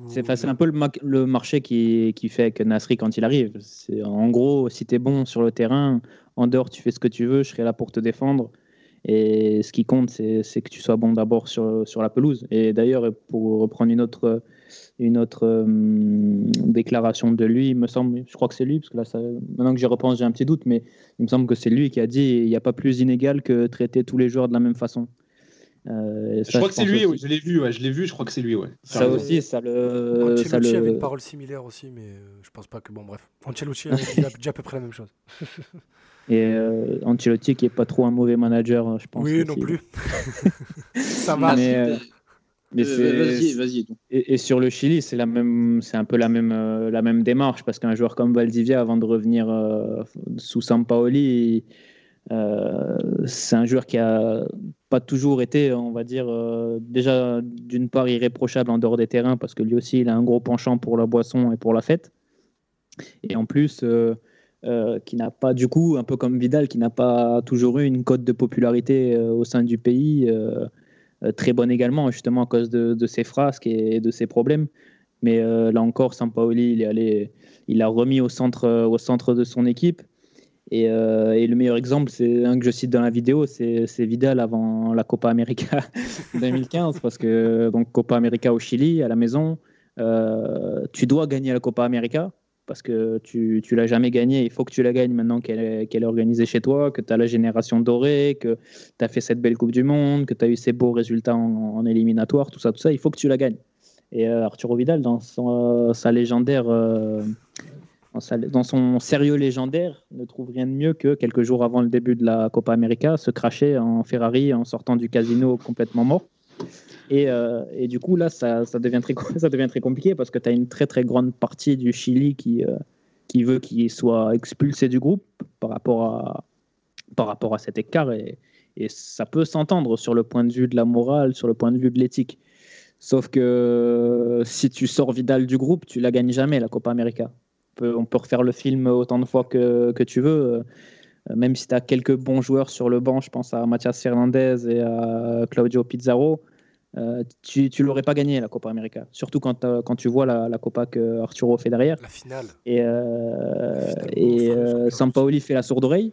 C'est un peu le, ma- le marché qui, qui fait que Nasri, quand il arrive, c'est en gros, si tu es bon sur le terrain, en dehors, tu fais ce que tu veux, je serai là pour te défendre. Et ce qui compte, c'est que tu sois bon d'abord sur, sur la pelouse. Et d'ailleurs, pour reprendre une autre, une autre euh, déclaration de lui, il me semble, je crois que c'est lui, parce que là, ça- maintenant que j'y repense, j'ai un petit doute, mais il me semble que c'est lui qui a dit il n'y a pas plus inégal que traiter tous les joueurs de la même façon. Euh, Je crois que c'est lui, oui, je l'ai vu, ouais, je l'ai vu, je crois que c'est lui. Ouais. Ça aussi, ça le. ça Ancelotti le- avait une parole similaire aussi, mais euh, je pense pas que. Bon, bref. Ancelotti avait dit à peu près la même chose. Et euh, Ancelotti qui est pas trop un mauvais manager, je pense. Oui, aussi. non plus. Ça va. Mais, euh, mais Euh, Vas-y, vas-y. Et, et sur le Chili, c'est la même, c'est un peu la même, euh, la même démarche parce qu'un joueur comme Valdivia, avant de revenir euh, sous Sampaoli, euh, c'est un joueur qui a pas toujours été, on va dire, euh, déjà d'une part irréprochable en dehors des terrains parce que lui aussi, il a un gros penchant pour la boisson et pour la fête. Et en plus, euh, euh, qui n'a pas, du coup, un peu comme Vidal, qui n'a pas toujours eu une cote de popularité euh, au sein du pays. euh, très bonne également, justement à cause de, ses frasques et de ses problèmes. Mais là encore, Sampaoli, il est allé, il l'a remis au centre, au centre de son équipe. Et, et le meilleur exemple, c'est un que je cite dans la vidéo, c'est Vidal avant la Copa América 2015, parce que donc Copa América au Chili, à la maison, tu dois gagner la Copa América parce que tu tu l'as jamais gagnée, il faut que tu la gagnes maintenant qu'elle est, organisée chez toi, que tu as la génération dorée, que tu as fait cette belle Coupe du Monde, que tu as eu ces beaux résultats en, éliminatoire, tout ça, tout ça, il faut que tu la gagnes. Et euh, Arturo Vidal, dans euh, sa légendaire, euh, dans son sérieux légendaire, ne trouve rien de mieux que quelques jours avant le début de la Copa América, se cracher en Ferrari en sortant du casino complètement mort. Et, euh, et du coup, là, ça, devient très, ça devient très compliqué parce que tu as une très très grande partie du Chili qui, euh, qui veut qu'il soit expulsé du groupe par rapport à, par rapport à cet écart. Et, ça peut s'entendre sur le point de vue de la morale, sur le point de vue de l'éthique. Sauf que euh, si tu sors Vidal du groupe, tu la gagnes jamais, la Copa América. On peut, on peut refaire le film autant de fois que, que tu veux. Euh, Même si tu as quelques bons joueurs sur le banc, je pense à Mathias Fernandez et à Claudio Pizarro, euh, tu ne l'aurais pas gagné, la Copa América. Surtout quand, quand tu vois la, la Copa que Arturo fait derrière. La finale. Et, euh, et euh, Sampaoli fait la sourde oreille.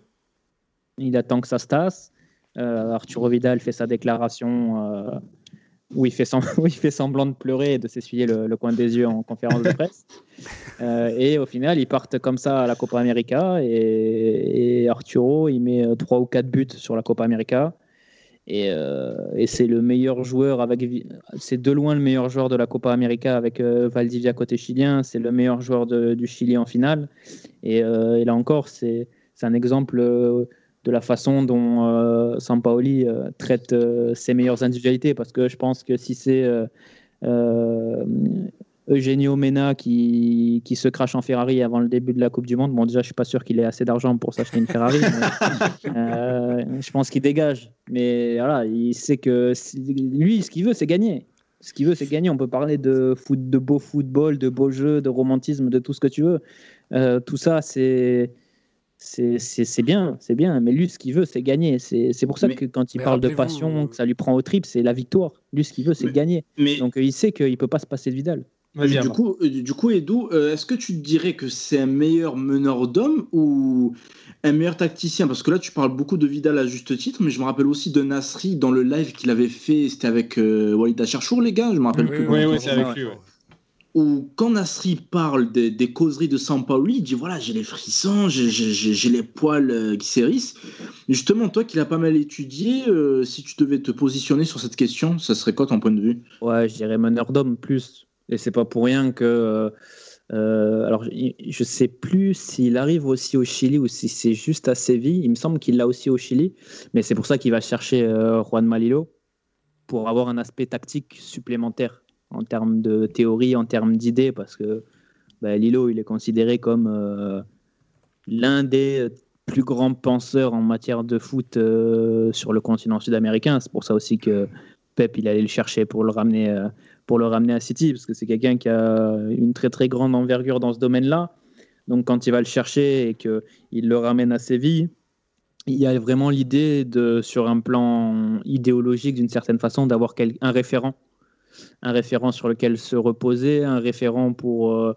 Il attend que ça se tasse. Arturo Vidal fait sa déclaration où, il fait sem- où il fait semblant de pleurer et de s'essuyer le, le coin des yeux en conférence de presse. Euh, et au final, ils partent comme ça à la Copa América. Et, et Arturo, il met 3 ou 4 buts sur la Copa América. Et, euh, et c'est le meilleur joueur avec. C'est de loin le meilleur joueur de la Copa América avec euh, Valdivia côté chilien. C'est le meilleur joueur de- du Chili en finale. Et, euh, et là encore, c'est c'est un exemple euh, de la façon dont euh, Sampaoli euh, traite euh, ses meilleures individualités. Parce que je pense que si c'est euh, Eugenio Mena qui, qui se crache en Ferrari avant le début de la Coupe du Monde, bon, déjà, je suis pas sûr qu'il ait assez d'argent pour s'acheter une Ferrari. mais, je pense qu'il dégage. Mais voilà, il sait que lui, ce qu'il veut, c'est gagner. Ce qu'il veut, c'est gagner. On peut parler de, foot, de beau football, de beaux jeux, de romantisme, de tout ce que tu veux. Tout ça, c'est c'est bien, c'est bien. Mais lui, ce qu'il veut, c'est gagner. C'est c'est pour ça Mais- que quand il parle de passion, euh, que ça lui prend au trip, c'est la victoire. Lui, ce qu'il veut, c'est gagner. Mais Donc euh, il sait qu'il peut pas se passer de Vidal. Vas-y, du coup, euh, du coup, Edo, euh, est-ce que tu dirais que c'est un meilleur meneur d'hommes ou un meilleur tacticien? Parce que là, tu parles beaucoup de Vidal à juste titre, mais je me rappelle aussi de Nasri dans le live qu'il avait fait. C'était avec euh, Walid Acharchour, les gars, je me rappelle plus. oui, oui, c'est avec lui, ouais. Où quand Nasri parle des, causeries de Sampaoli, il dit voilà, j'ai les frissons, j'ai- les poils euh, qui s'hérissent. Justement, toi qui l'as pas mal étudié, euh, si tu devais te positionner sur cette question, ça serait quoi ton point de vue? Ouais, je dirais meneur d'homme plus. Et c'est pas pour rien que. euh, alors, je- sais plus s'il arrive aussi au Chili ou si c'est juste à Séville. Il me semble qu'il l'a aussi au Chili. Mais c'est pour ça qu'il va chercher Juan Malilo pour avoir un aspect tactique supplémentaire en termes de théorie, en termes d'idées. Parce que bah, Lilo, il est considéré comme euh, l'un des plus grands penseurs en matière de foot euh, sur le continent sud-américain. C'est pour ça aussi que Pep, il allait le chercher pour le ramener, euh, pour le ramener à City, parce que c'est quelqu'un qui a une très très grande envergure dans ce domaine-là. Donc quand il va le chercher et qu'il le ramène à Séville, il y a vraiment l'idée sur un plan idéologique d'une certaine façon, d'avoir un référent, un référent sur lequel se reposer, un référent pour euh,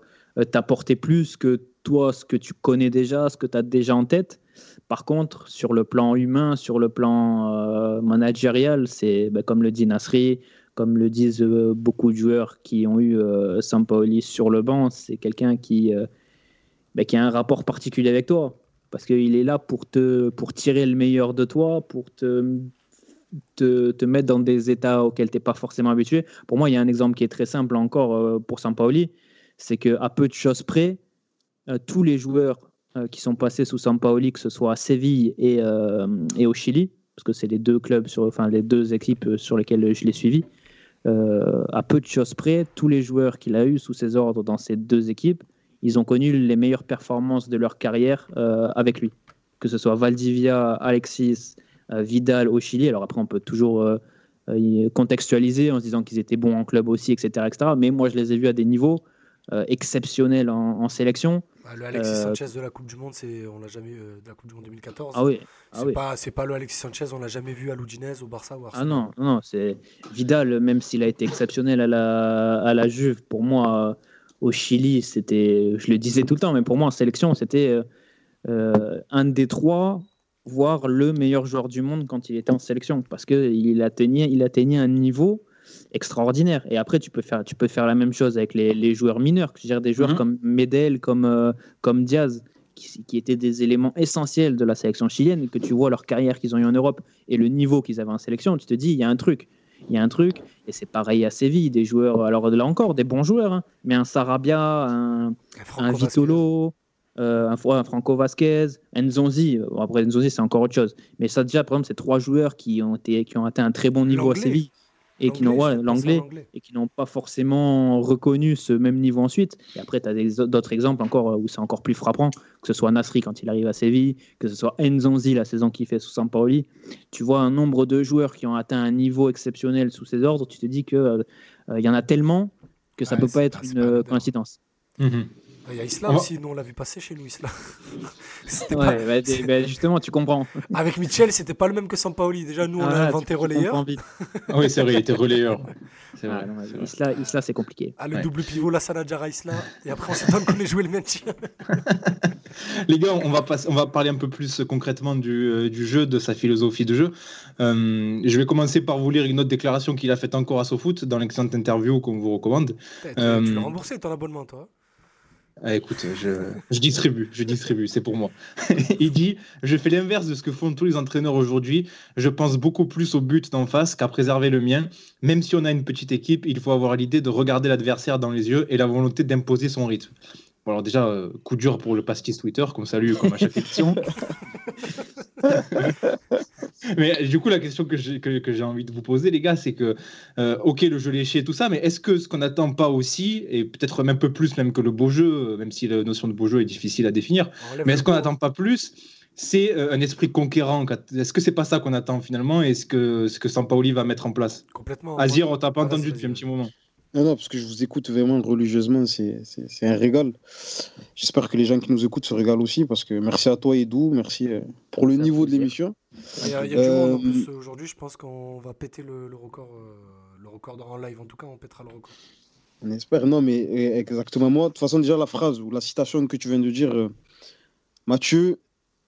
t'apporter plus que toi, ce que tu connais déjà, ce que tu as déjà en tête. Par contre, sur le plan humain, sur le plan euh, managérial, c'est ben, comme le dit Nasri, comme le disent euh, beaucoup de joueurs qui ont eu Sampaoli sur le banc, c'est quelqu'un qui, ben, qui a un rapport particulier avec toi. Parce qu'il est là pour, te, pour tirer le meilleur de toi, pour te, te, te mettre dans des états auxquels tu n'es pas forcément habitué. Pour moi, il y a un exemple qui est très simple encore euh, pour Sampaoli, c'est qu'à peu de choses près, euh, tous les joueurs euh, qui sont passés sous Sampaoli, que ce soit à Séville et, et au Chili, parce que c'est les deux clubs, sur, enfin les deux équipes sur lesquelles je l'ai suivi, à peu de choses près, tous les joueurs qu'il a eu sous ses ordres dans ces deux équipes, ils ont connu les meilleures performances de leur carrière avec lui. Que ce soit Valdivia, Alexis, Vidal au Chili. Alors après, on peut toujours euh, euh, contextualiser en se disant qu'ils étaient bons en club aussi, etc., etc. Mais moi, je les ai vus à des niveaux euh, exceptionnels en, en sélection. Bah, le Alexis Euh, Sanchez de la Coupe du Monde, c'est on l'a jamais euh, de la Coupe du Monde 2014. Ah oui, ah c'est oui. pas c'est pas le Alexis Sanchez, on l'a jamais vu à l'Udinese, au Barça ou à Ah Arsenal. non, non, non, c'est Vidal, même s'il a été exceptionnel à la, à la Juve, pour moi, euh, au Chili, c'était, je le disais tout le temps, mais pour moi, en sélection, c'était euh, euh, un des trois, voire le meilleur joueur du monde quand il était en sélection, parce qu'il atteignait, il atteignait un niveau extraordinaire. Et après, tu peux faire, tu peux faire la même chose avec les, les joueurs mineurs, je veux dire des joueurs Mhm. comme Medel, comme, euh, comme Diaz, qui, qui étaient des éléments essentiels de la sélection chilienne, que tu vois leur carrière qu'ils ont eu en Europe et le niveau qu'ils avaient en sélection, tu te dis, il y a un truc. Il y a un truc, et c'est pareil à Séville, des joueurs, alors là encore, des bons joueurs, hein, mais un Sarabia, un, Vasquez. Euh, un, un Franco Vasquez, Nzonzi. Bon, après, Nzonzi, c'est encore autre chose. Mais ça, déjà, par exemple, c'est trois joueurs qui ont, été, qui ont atteint un très bon niveau à. Séville et qui n'ont L'anglais, ouais, l'anglais et qui n'ont pas forcément reconnu ce même niveau ensuite. Et après, tu as d'autres exemples encore euh, où c'est encore plus frappant, que ce soit Nasri quand il arrive à Séville, que ce soit Nzonzi la saison qu'il fait sous Sampaoli. Tu vois un nombre de joueurs qui ont atteint un niveau exceptionnel sous ses ordres, tu te dis qu'il il y en a tellement que ça Ouais, peut pas être une euh, coïncidence. Mhm. Il y a Isla aussi, nous on l'a vu passer chez nous, Isla. C'était Ouais, pas- bah, bah, justement, tu comprends. Avec Mitchell, c'était pas le même que Sampaoli. Déjà, nous on Ah, l'a tu- inventé tu relayeur. Ah oui, c'est vrai, il était relayeur. C'est Ah, vrai. non, c'est vrai. Isla, Isla, c'est compliqué. Ah, le Ouais. double pivot, la Sanadjara Isla. Et après, on s'étonne qu'on ait joué le maintien. Les gars, on va, pas, on va parler un peu plus concrètement du, euh, du jeu, de sa philosophie de jeu. Euh, je vais commencer par vous lire une autre déclaration qu'il a faite encore à SoFoot dans l'excellente interview qu'on vous recommande. Euh, tu l'as remboursé ton abonnement, toi Ah, écoute, je, je distribue, je distribue, c'est pour moi. Il dit Je fais l'inverse de ce que font tous les entraîneurs aujourd'hui. Je pense beaucoup plus au but d'en face qu'à préserver le mien. Même si on a une petite équipe, il faut avoir l'idée de regarder l'adversaire dans les yeux et la volonté d'imposer son rythme. Bon, alors, déjà, euh, coup dur pour le pastis Twitter, qu'on salue comme à chaque émission. Mais du coup, la question que j'ai que, que j'ai envie de vous poser, les gars, c'est que, euh, ok, le jeu léché et tout ça, mais est-ce que ce qu'on n'attend pas aussi, et peut-être même un peu plus même que le beau jeu, euh, même si la notion de beau jeu est difficile à définir, mais est-ce qu'on n'attend pas plus c'est euh, un esprit conquérant. Est-ce que c'est pas ça qu'on attend finalement Est-ce que ce que Sampaoli va mettre en place? Complètement. Azir, on t'a pas entendu depuis un petit moment. Non, non, parce que je vous écoute vraiment religieusement, c'est un régal. J'espère que les gens qui nous écoutent se régalent aussi, parce que merci à toi, Edou, merci euh, pour le niveau de l'émission. Il y a, il y a du monde en Euh, plus aujourd'hui. Je pense qu'on va péter le, le record, euh, le record en live. En tout cas, on pètera le record. On espère. Non, mais euh, exactement. Moi, de toute façon, déjà, la phrase ou la citation que tu viens de dire, euh, Mathieu,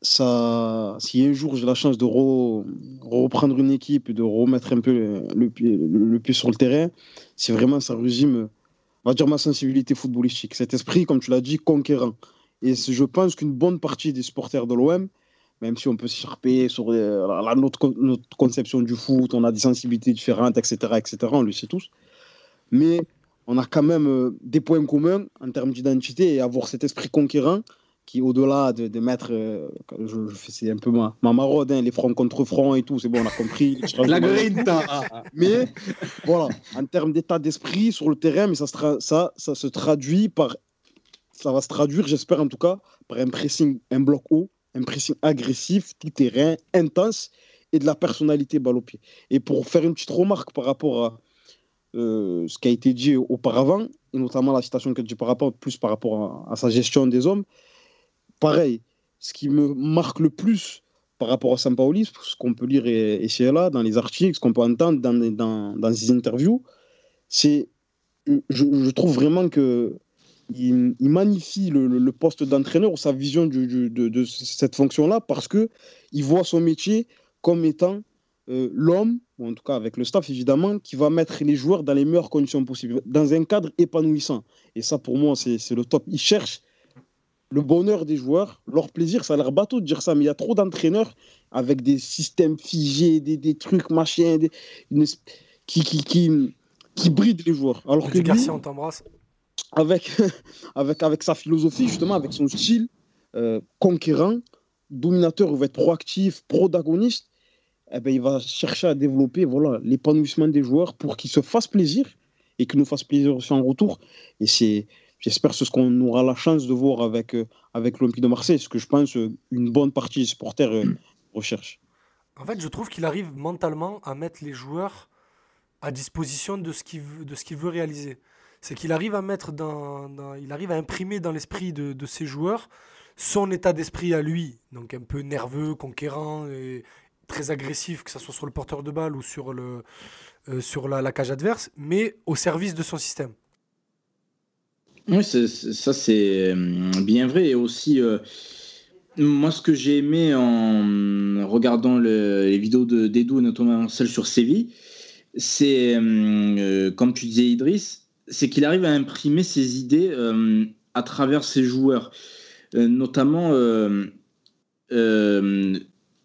ça, si un jour j'ai la chance de re- reprendre une équipe et de remettre un peu le, le pied, sur le terrain, c'est vraiment, ça résume, va dire, ma sensibilité footballistique. Cet esprit, comme tu l'as dit, conquérant. Et je pense qu'une bonne partie des supporters de l'OM, même si on peut s'écharper sur euh, la, notre, notre conception du foot, on a des sensibilités différentes, etc., etc., on le sait tous. Mais on a quand même euh, des points communs en termes d'identité et avoir cet esprit conquérant qui, au-delà de, de mettre, euh, je, je c'est un peu ma, ma maraude, hein, les fronts contre fronts et tout, c'est bon, on a compris. La grinta Mais voilà, en termes d'état d'esprit sur le terrain, mais ça ça, ça se traduit par, ça va se traduire, j'espère en tout cas, par un pressing, un bloc haut, un pressing agressif, tout terrain, intense et de la personnalité balle au pied. Et pour faire une petite remarque par rapport à euh, ce qui a été dit auparavant, et notamment la citation que dis par rapport, plus par rapport à, à sa gestion des hommes, pareil, ce qui me marque le plus par rapport à Sampaoli, ce qu'on peut lire ici et là, dans les articles, ce qu'on peut entendre dans, dans, dans ses interviews, c'est, je, je trouve vraiment que il, magnifie le, poste d'entraîneur ou sa vision de, de cette fonction-là parce que il voit son métier comme étant euh, l'homme, ou en tout cas avec le staff évidemment, qui va mettre les joueurs dans les meilleures conditions possibles, dans un cadre épanouissant. Et ça, pour moi, c'est le top. Il cherche le bonheur des joueurs, leur plaisir. Ça a l'air bateau de dire ça, mais il y a trop d'entraîneurs avec des systèmes figés, des, des trucs, machin, des- une es- qui, qui, qui, qui brident les joueurs. Alors que lui, Garcia, on t'embrasse. avec, avec, avec sa philosophie, justement, avec son style euh, conquérant, dominateur, il va être proactif, protagoniste, eh ben, il va chercher à développer voilà, l'épanouissement des joueurs pour qu'ils se fassent plaisir et qu'ils nous fassent plaisir aussi en retour. Et c'est, j'espère que c'est ce qu'on aura la chance de voir avec, euh, avec l'Olympique de Marseille, ce que je pense euh, une bonne partie des supporters euh, recherchent. En fait, je trouve qu'il arrive mentalement à mettre les joueurs à disposition de ce qu'il veut, de ce qu'il veut réaliser. C'est qu'il arrive à mettre dans, dans- il arrive à imprimer dans l'esprit de, de ses joueurs son état d'esprit à lui, donc un peu nerveux, conquérant et très agressif, que ce soit sur le porteur de balle ou sur, le, euh, sur la, la cage adverse, mais au service de son système. Oui, ça c'est euh, bien vrai. Et aussi, euh, moi, ce que j'ai aimé en regardant le- les vidéos de d'Edu, et notamment celle sur Séville, c'est, euh, comme tu disais, Idriss, c'est qu'il arrive à imprimer ses idées à travers ses joueurs. Notamment,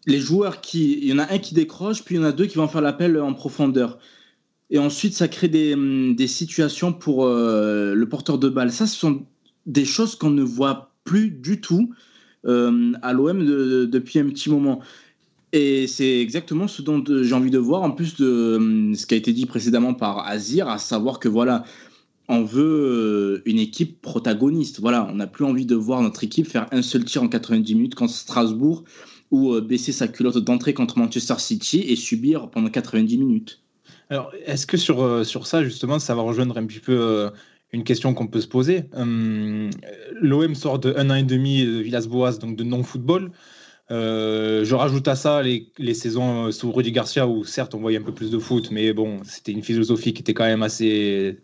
les joueurs qui. Il y en a un qui décroche, puis il y en a deux qui vont faire l'appel en profondeur. Et ensuite, ça crée des, hum, situations pour euh, le porteur de balle. Ça, ce sont des choses qu'on ne voit plus du tout euh, à l'OM de- de- depuis un petit moment. Et c'est exactement ce dont euh, j'ai envie de voir, en plus de hum, ce qui a été dit précédemment par Azir, à savoir que voilà, on veut une équipe protagoniste. Voilà, on n'a plus envie de voir notre équipe faire un seul tir en 90 minutes contre Strasbourg ou baisser sa culotte d'entrée contre Manchester City et subir pendant 90 minutes. Alors, est-ce que sur, euh, sur ça, justement, ça va rejoindre un petit peu euh, une question qu'on peut se poser? Hum, L'OM sort de un an et demi de Villas-Boas, donc de non-football. Euh, je rajoute à ça les, les saisons euh, sous Rudy Garcia, où certes on voyait un peu plus de foot, mais bon, c'était une philosophie qui était quand même assez,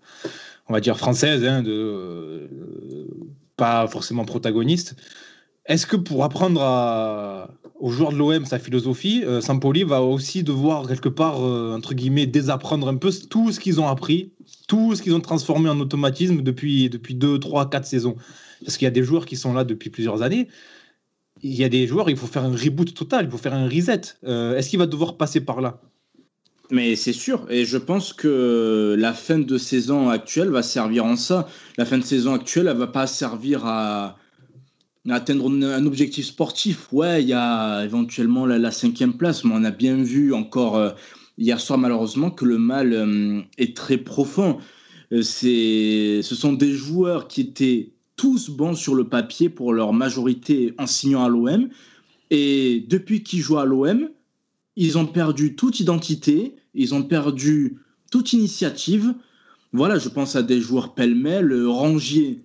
on va dire, française, hein, de, euh, pas forcément protagoniste. Est-ce que pour apprendre aux joueurs de l'OM sa philosophie, euh, Sampoli va aussi devoir quelque part, euh, entre guillemets, désapprendre un peu tout ce qu'ils ont appris, tout ce qu'ils ont transformé en automatisme depuis, depuis 2, 3, 4 saisons? Parce qu'il y a des joueurs qui sont là depuis plusieurs années. Il y a des joueurs, il faut faire un reboot total, il faut faire un reset. Euh, Est-ce qu'il va devoir passer par là? Mais c'est sûr, et je pense que la fin de saison actuelle va servir en ça. La fin de saison actuelle, elle va pas servir à atteindre un objectif sportif. Ouais, il y a éventuellement la, cinquième place, mais on a bien vu encore euh, hier soir malheureusement que le mal euh, est très profond. Euh, c'est, ce sont des joueurs qui étaient tous bons sur le papier pour leur majorité en signant à l'OM. Et depuis qu'ils jouent à l'OM, ils ont perdu toute identité, ils ont perdu toute initiative. Voilà, je pense à des joueurs pêle-mêle, Rangier.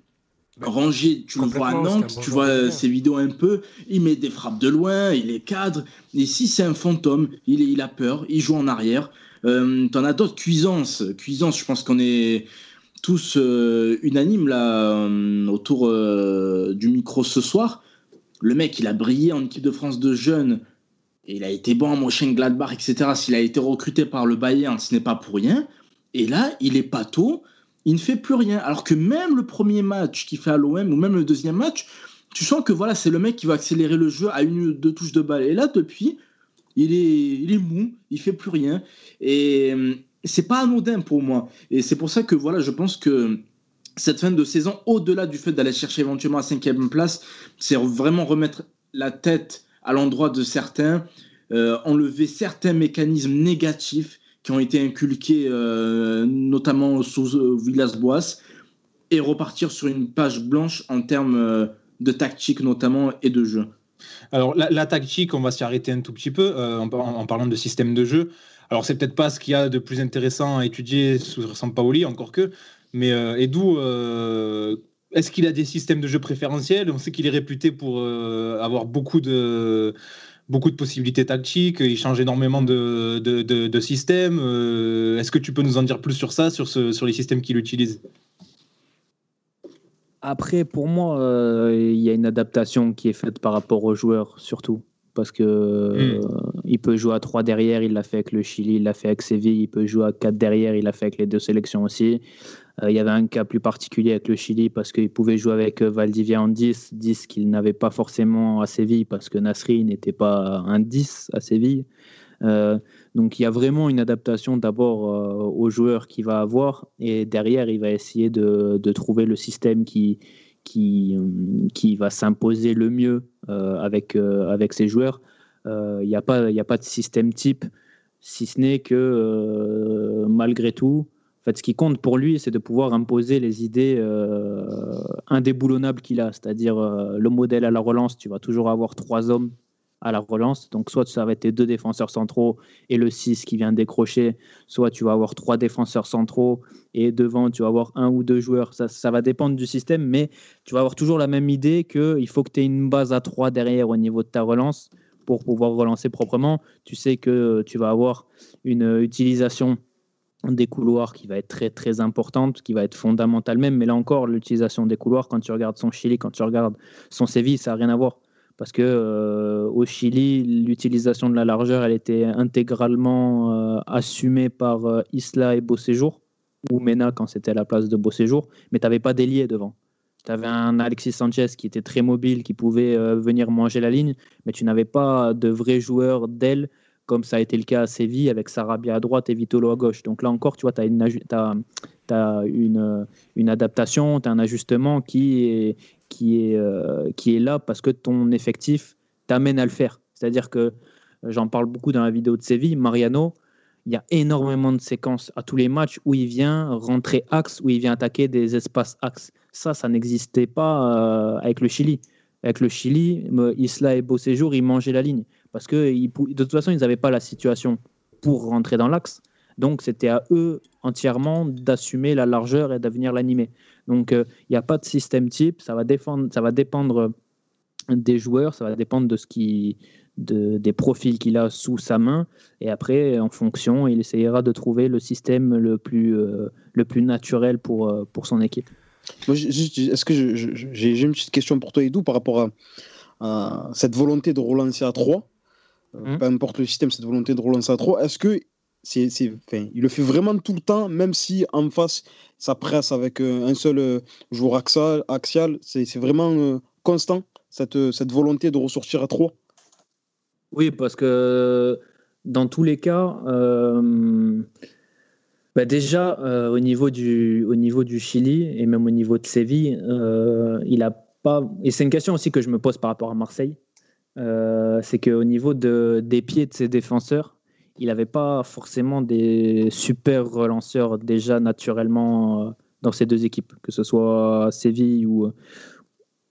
Rangier, tu le vois à Nantes, bon tu vois ses vidéos un peu, il met des frappes de loin, il est cadre. Ici, c'est un fantôme, il, il a peur, il joue en arrière. Euh, T'en as d'autres, Cuisance. Cuisance, je pense qu'on est tous euh, unanimes là, euh, autour euh, du micro ce soir. Le mec, il a brillé en équipe de France de jeunes. Il a été bon en Mönchengladbach, etc. S'il a été recruté par le Bayern, ce n'est pas pour rien. Et là, il est pato, il ne fait plus rien. Alors que même le premier match qu'il fait à l'OM, ou même le deuxième match, tu sens que voilà, c'est le mec qui va accélérer le jeu à une ou deux touches de balle. Et là, depuis, il est, il est mou, il fait plus rien. Et c'est pas anodin pour moi. Et c'est pour ça que voilà, je pense que cette fin de saison, au-delà du fait d'aller chercher éventuellement la cinquième place, c'est vraiment remettre la tête à l'endroit de certains, euh, enlever certains mécanismes négatifs qui ont été inculqués euh, notamment sous euh, Villas-Boas et repartir sur une page blanche en termes euh, de tactique notamment et de jeu. Alors la, tactique, on va s'y arrêter un tout petit peu en, parlant de système de jeu. Alors c'est peut-être pas ce qu'il y a de plus intéressant à étudier sous Sampaoli, encore que, mais est-ce qu'il a des systèmes de jeu préférentiels? On sait qu'il est réputé pour avoir beaucoup de, beaucoup de possibilités tactiques, il change énormément de, de, de, de systèmes. Euh, est-ce que tu peux nous en dire plus sur ça, sur, ce, sur les systèmes qu'il utilise? Après, pour moi, euh, il y a une adaptation qui est faite par rapport aux joueurs, surtout parce que mm. euh, il peut jouer à 3 derrière, il l'a fait avec le Chili, il l'a fait avec Séville, il peut jouer à 4 derrière, il l'a fait avec les deux sélections aussi. Euh, il y avait un cas plus particulier avec le Chili parce qu'il pouvait jouer avec euh, Valdivia en 10, 10 qu'il n'avait pas forcément à Séville parce que Nasri n'était pas un 10 à Séville. Euh, donc il y a vraiment une adaptation d'abord euh, aux joueurs qu'il va avoir et derrière il va essayer de, de trouver le système qui, qui, qui va s'imposer le mieux avec, avec ses joueurs. Il n'y a, pas, a pas de système type, si ce n'est que malgré tout, fait, ce qui compte pour lui, c'est de pouvoir imposer les idées indéboulonnables qu'il a, c'est-à-dire le modèle à la relance, tu vas toujours avoir trois hommes à la relance. Donc, soit ça va être tes deux défenseurs centraux et le 6 qui vient décrocher, soit tu vas avoir trois défenseurs centraux et devant, tu vas avoir un ou deux joueurs. Ça, ça va dépendre du système, mais tu vas avoir toujours la même idée qu'il faut que tu aies une base à trois derrière au niveau de ta relance pour pouvoir relancer proprement. Tu sais que tu vas avoir une utilisation des couloirs qui va être très très importante, qui va être fondamentale même. Mais là encore, l'utilisation des couloirs, quand tu regardes son Chili, quand tu regardes son Séville, ça n'a rien à voir parce que euh, au Chili, l'utilisation de la largeur, elle était intégralement euh, assumée par euh, Isla et Beauséjour, ou Mena quand c'était à la place de Beauséjour, mais tu n'avais pas d'ailier devant. Tu avais un Alexis Sanchez qui était très mobile, qui pouvait venir manger la ligne, mais tu n'avais pas de vrais joueurs d'aile, comme ça a été le cas à Séville, avec Sarabia à droite et Vitolo à gauche. Donc là encore, tu vois, tu as une, une, adaptation, tu as un ajustement qui est, qui est, euh, qui est là parce que ton effectif t'amène à le faire. C'est-à-dire que j'en parle beaucoup dans la vidéo de Séville, Mariano, il y a énormément de séquences à tous les matchs où il vient rentrer axe, où il vient attaquer des espaces axe. Ça, ça n'existait pas euh, avec le Chili. Avec le Chili, Isla et Beau Séjour, ils mangeaient la ligne. Parce que de toute façon, ils n'avaient pas la situation pour rentrer dans l'axe. Donc, c'était à eux entièrement d'assumer la largeur et de venir l'animer. Donc, il euh, n'y a pas de système type. Ça va, défendre, ça va dépendre des joueurs, ça va dépendre de ce qui, de, des profils qu'il a sous sa main. Et après, en fonction, il essayera de trouver le système le plus, euh, le plus naturel pour, euh, pour son équipe. Est-ce que j'ai une petite question pour toi, Edou, par rapport à, à cette volonté de relancer à 3, euh, Mhm. peu importe le système, cette volonté de relancer à 3, est-ce que c'est, c'est, enfin, il le fait vraiment tout le temps, même si en face, ça presse avec euh, un seul euh, joueur axial, axial c'est, c'est vraiment euh, constant, cette, cette volonté de ressortir à 3 Oui, parce que dans tous les cas, bah déjà au, niveau du, au niveau du Chili et même au niveau de Séville, il a pas. Et c'est une question aussi que je me pose par rapport à Marseille. Euh, c'est qu'au niveau de, des pieds de ses défenseurs, il n'avait pas forcément des super relanceurs déjà naturellement euh, dans ces deux équipes, que ce soit à Séville ou,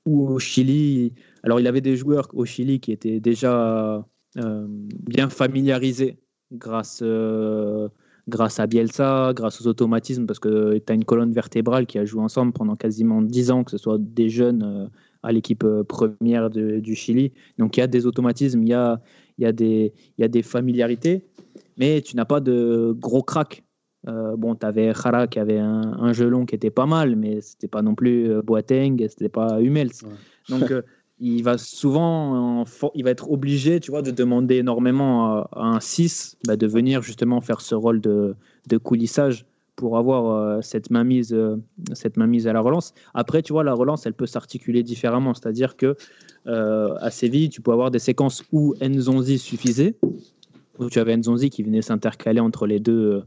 au Chili. Alors il avait des joueurs au Chili qui étaient déjà euh, bien familiarisés grâce, grâce à Bielsa, grâce aux automatismes, parce que tu as une colonne vertébrale qui a joué ensemble pendant quasiment 10 ans, que ce soit des jeunes à l'équipe euh, première de- du Chili. Donc il y a des automatismes, il y a, il y a, des, il y a des familiarités, mais tu n'as pas de gros cracks. Euh, bon, tu avais Jara qui avait un, un jeu long qui était pas mal, mais c'était pas non plus euh, Boateng, c'était pas Hummels. Donc, euh, il va souvent, il va être obligé, tu vois, de demander énormément à, à un 6 bah, de venir justement faire ce rôle de, de coulissage pour avoir euh, cette mainmise, euh, cette mainmise à la relance. Après, tu vois, la relance, elle peut s'articuler différemment. C'est-à-dire que euh, à Séville, tu peux avoir des séquences où Nzonzi suffisait, où tu avais Nzonzi qui venait s'intercaler entre les deux. euh,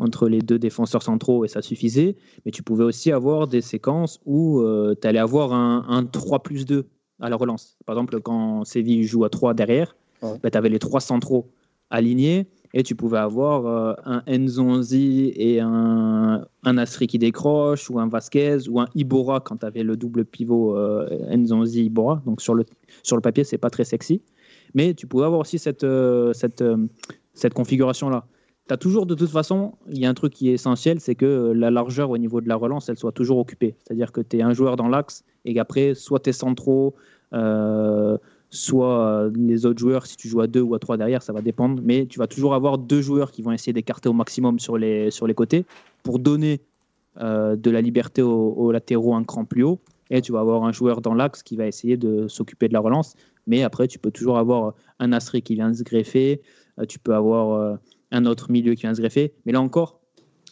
entre les deux défenseurs centraux et ça suffisait, mais tu pouvais aussi avoir des séquences où tu allais avoir un, un 3 plus 2 à la relance. Par exemple, quand Séville joue à 3 derrière, Ouais. tu avais les trois centraux alignés et tu pouvais avoir euh, un Nzonzi et un, un Asri qui décroche, ou un Vasquez, ou un Ibora quand tu avais le double pivot euh, Nzonzi-Ibora. Donc sur le, sur le papier, c'est pas très sexy. Mais tu pouvais avoir aussi cette, euh, cette, euh, cette configuration-là. Tu as toujours, de toute façon, il y a un truc qui est essentiel, c'est que la largeur au niveau de la relance, elle soit toujours occupée. C'est-à-dire que tu es un joueur dans l'axe et qu'après, soit tes centraux, soit euh, les autres joueurs, si tu joues à deux ou à trois derrière, ça va dépendre. Mais tu vas toujours avoir deux joueurs qui vont essayer d'écarter au maximum sur les, sur les côtés pour donner euh, de la liberté aux, aux latéraux un cran plus haut. Et tu vas avoir un joueur dans l'axe qui va essayer de s'occuper de la relance. Mais après, tu peux toujours avoir un Asri qui vient se greffer. euh, tu peux avoir euh, un autre milieu qui vient se greffer. Mais là encore,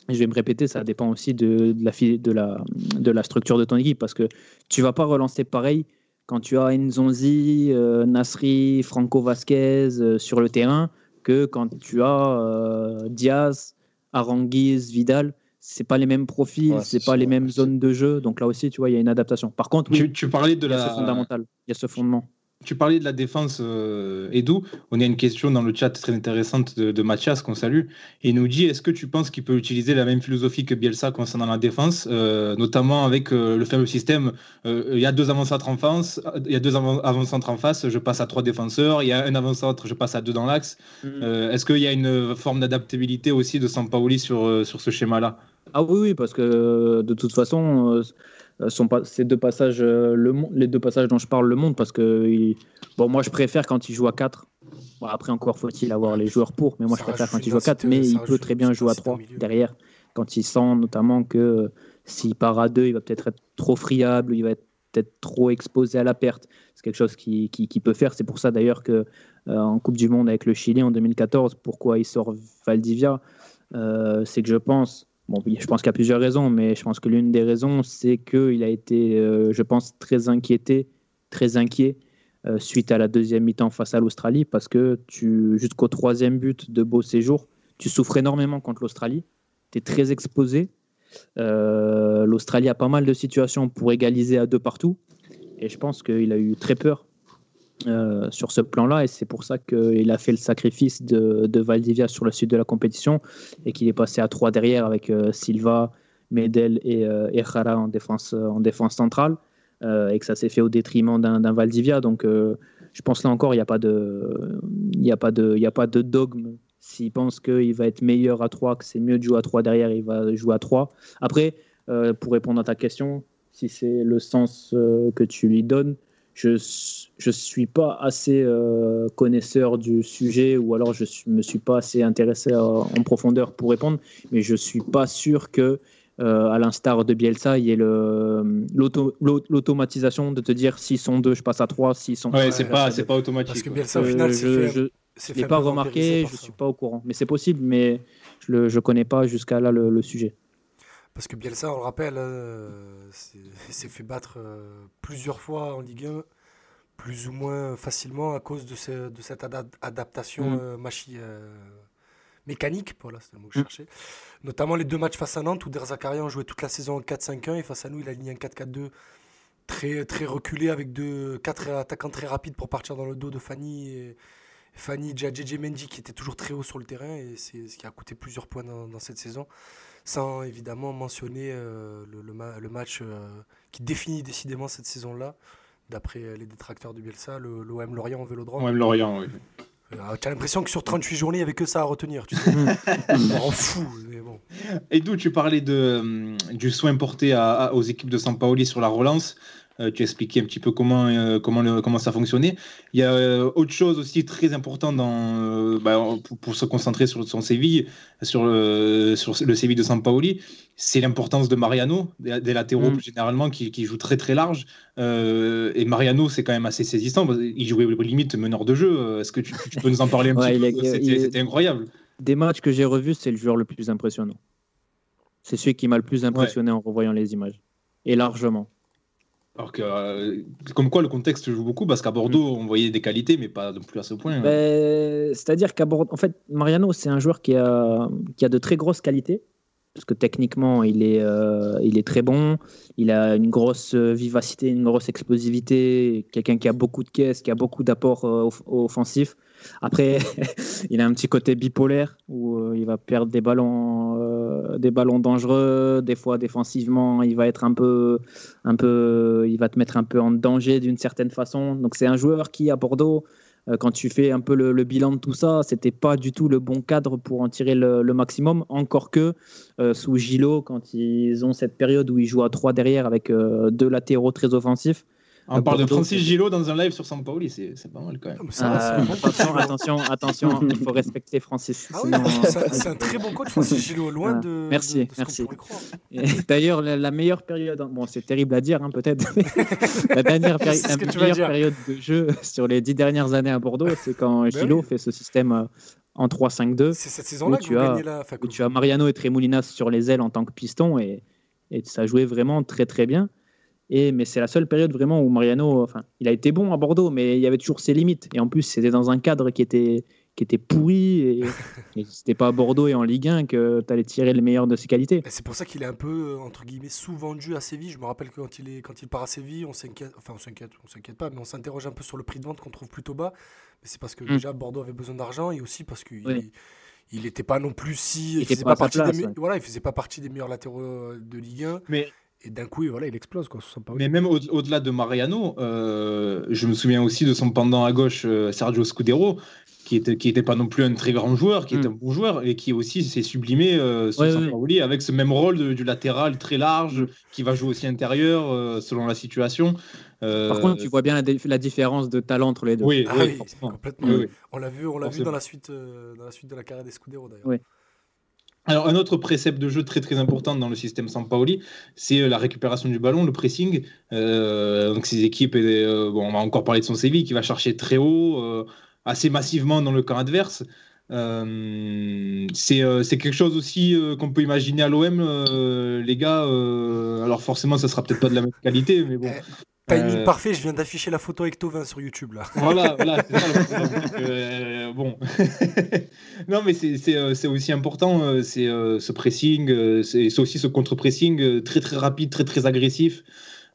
je vais me répéter, ça dépend aussi de, la, de, la, de la structure de ton équipe parce que tu vas pas relancer pareil quand tu as Nzonzi, euh, Nasri, Franco Vasquez euh, sur le terrain que quand tu as euh, Diaz, Aranguiz, Vidal. C'est pas les mêmes profils, Ouais, c'est pas sûr, les mêmes ouais. zones de jeu. Donc là aussi, tu vois, il y a une adaptation. Par contre, oui, Tu, tu parlais de il y a ce la, fondamental, il y a ce fondement. Tu parlais de la défense, euh, Edu. On a une question dans le chat très intéressante de, de Mathias qu'on salue. Et il nous dit est-ce que tu penses qu'il peut utiliser la même philosophie que Bielsa concernant la défense, euh, notamment avec euh, le fameux système euh, il y a deux avant-centres en face, il y a deux avant- avant-centres en face, je passe à trois défenseurs. Il y a un avant-centre, je passe à deux dans l'axe. Euh, est-ce qu'il y a une forme d'adaptabilité aussi de Sampaoli sur, sur ce schéma-là? Ah oui, oui, parce que de toute façon, euh, sont pas, ces deux passages, euh, le, les deux passages dont je parle le monde, parce que il- bon, moi je préfère quand il joue à 4. Bon, après, encore faut-il avoir les joueurs pour, mais moi Ça je préfère quand il joue à 4, une mais densité, il peut très bien jouer à densité au 3 milieu. derrière, quand il sent notamment que euh, s'il part à 2, il va peut-être être trop friable, il va être peut-être trop exposé à la perte. C'est quelque chose qui, qui, qui peut faire. C'est pour ça d'ailleurs que euh, en Coupe du Monde avec le Chili en 2014, pourquoi il sort Valdivia, euh, c'est que je pense, bon, je pense qu'il y a plusieurs raisons, mais je pense que l'une des raisons, c'est qu'il a été, euh, je pense, très inquiété, très inquiet euh, suite à la deuxième mi-temps face à l'Australie, parce que jusqu'au troisième but de Beau Séjour, tu souffres énormément contre l'Australie, tu es très exposé. Euh, L'Australie a pas mal de situations pour égaliser à deux partout, et je pense qu'il a eu très peur euh, sur ce plan-là, et c'est pour ça qu'il a fait le sacrifice de, de Valdivia sur la suite de la compétition et qu'il est passé à 3 derrière avec euh, Silva, Medel et, euh, Jara en défense, en défense centrale, euh, et que ça s'est fait au détriment d'un Valdivia. Donc euh, je pense là encore, il n'y a, a, a pas de dogme. S'il pense qu'il va être meilleur à 3, que c'est mieux de jouer à 3 derrière, il va jouer à 3. Après, euh, pour répondre à ta question, si c'est le sens euh, que tu lui donnes, je ne suis pas assez euh, connaisseur du sujet ou alors je ne me suis pas assez intéressé à- en profondeur pour répondre, mais je ne suis pas sûr que euh, à l'instar de Bielsa, il y ait le- l'auto- l'au- l'automatisation de te dire s'ils sont deux, je passe à trois, s'ils sont Ouais, c'est pas, deux. pas automatique. Parce que. Bielsa, au Euh, final, je je l'ai pas remarqué, je par suis pas au courant. Mais c'est possible, mais je le je connais pas jusqu'à là le, le sujet. Parce que Bielsa, on le rappelle, euh, c'est- il s'est fait battre euh, plusieurs fois en Ligue 1, plus ou moins facilement à cause de, ce- de cette ada- adaptation Mm. euh, machi- euh, mécanique, voilà, c'est le mot que je Mm. cherchais. Notamment les deux matchs face à Nantes où Der Zakarian jouait toute la saison en 4-5-1 et face à nous, il a aligné un 4-4-2 très, très reculé avec deux, quatre attaquants très rapides pour partir dans le dos de Fanny. Et, Fanny, JJ Mendy qui était toujours très haut sur le terrain et c'est ce qui a coûté plusieurs points dans, dans cette saison. Sans évidemment mentionner euh, le, le ma- le match euh, qui définit décidément cette saison-là, d'après euh, les détracteurs de Bielsa, le- l'OM Lorient au Vélodrome. Ouais, Lorient, oui. Euh, tu as l'impression que sur 38 journées, il n'y avait que ça à retenir. Tu sais. On rend fou, mais bon. Et d'où tu parlais de, hum, du soin porté à- à- aux équipes de Sampaoli sur la relance. Euh, tu as expliqué un petit peu comment, euh, comment, le- comment ça fonctionnait. Il y a euh, autre chose aussi très important dans, bah, pour, pour se concentrer sur son Séville, sur le, sur le Séville de Sampaoli, c'est l'importance de Mariano, des, des latéraux Mm. généralement, qui, qui jouent très très large. Et Mariano, c'est quand même assez saisissant. qu'il jouait limite meneur de jeu. Est-ce que tu, tu peux nous en parler un Ouais, petit il peu est- C'était il est- c'était incroyable. Des matchs que j'ai revus, c'est le joueur le plus impressionnant. C'est celui qui m'a le plus impressionné en revoyant les images. Et largement. Alors que, euh, comme quoi, le contexte joue beaucoup, parce qu'à Bordeaux, on voyait des qualités, mais pas non plus à ce point. hein. Ben, C'est-à-dire qu'à Bordeaux, en fait, Mariano, c'est un joueur qui a, qui a de très grosses qualités. Parce que techniquement, il est, euh, il est très bon. Il a une grosse vivacité, une grosse explosivité. Quelqu'un qui a beaucoup de caisses, qui a beaucoup d'apports euh, off- offensifs. Après, il a un petit côté bipolaire où euh, il va perdre des ballons, euh, des ballons dangereux. Des fois, défensivement, il va être un peu, un peu, il va te mettre un peu en danger d'une certaine façon. Donc, c'est un joueur qui, à Bordeaux, euh, quand tu fais un peu le, bilan de tout ça, c'était pas du tout le bon cadre pour en tirer le, le maximum. Encore que sous Gilo, quand ils ont cette période où ils jouent à trois derrière avec deux latéraux très offensifs. On parle de Francis Gillot dans un live sur Sampaoli, c'est c'est pas mal quand même. Euh, attention, attention, attention, il faut respecter Francis. Ah oui, sinon- c'est un- c'est un très bon coach, Francis Gillot, loin Ah, de, merci, de- de ce qu'on merci. D'ailleurs, la, la meilleure période, bon, c'est terrible à dire, hein, peut-être, mais la dernière péri- la meilleure période de jeu sur les dix dernières années à Bordeaux, c'est quand Ben Gilo oui. fait ce système euh, en 3-5-2. C'est cette saison-là Où que tu as- gagnez la. enfin, où que tu as Mariano et Tremoulinas sur les ailes en tant que piston et, et ça jouait vraiment très très bien. Et, mais c'est la seule période vraiment où Mariano, enfin, il a été bon à Bordeaux, mais il y avait toujours ses limites. Et en plus, c'était dans un cadre qui était, qui était pourri. Et, et c'était pas à Bordeaux et en Ligue 1 que tu allais tirer le meilleur de ses qualités. Et C'est pour ça qu'il est un peu, entre guillemets, sous-vendu à Séville. Je me rappelle que quand il, est, quand il part à Séville, on s'inquiète, enfin on s'inquiète, on s'inquiète pas, mais on s'interroge un peu sur le prix de vente qu'on trouve plutôt bas. Mais c'est parce que Mm. déjà Bordeaux avait besoin d'argent et aussi parce qu'il Oui. il n'était pas non plus si. Il Il, faisait pas partie place, des, me- ouais. voilà, il faisait pas partie des meilleurs latéraux euh, de Ligue 1. Mais, Et d'un coup, voilà, il explose. Quoi, mais même au- au-delà de Mariano, euh, je me souviens aussi de son pendant à gauche, euh, Sergio Scudero, qui était, qui était pas non plus un très grand joueur, qui Mm. est un bon joueur et qui aussi s'est sublimé euh, sur Ouais, Sampaoli avec ce même rôle de- du latéral très large, qui va jouer aussi intérieur euh, selon la situation. Euh, Par contre, tu vois bien la, différence de talent entre les deux. Oui, Ah oui, oui, forcément. complètement. Oui, oui. On l'a vu, on l'a vu dans la suite, euh, dans la suite de la carrière des Scudero d'ailleurs. Alors, un autre précepte de jeu très très important dans le système Sampaoli, c'est euh, la récupération du ballon, le pressing. Euh, donc, ces équipes, euh, bon, on va encore parler de son Séville qui va chercher très haut, assez massivement dans le camp adverse. C'est quelque chose aussi qu'on peut imaginer à l'OM, les gars. alors, forcément, ça sera peut-être pas de la même qualité, mais bon. Timing Euh, parfait, je viens d'afficher la photo avec Tovin sur YouTube là. Voilà, voilà, c'est ça le problème, c'est que, euh, bon. non, mais c'est- c'est euh, c'est aussi important, euh, c'est ce pressing, c'est c'est aussi ce contre-pressing très très rapide, très très agressif.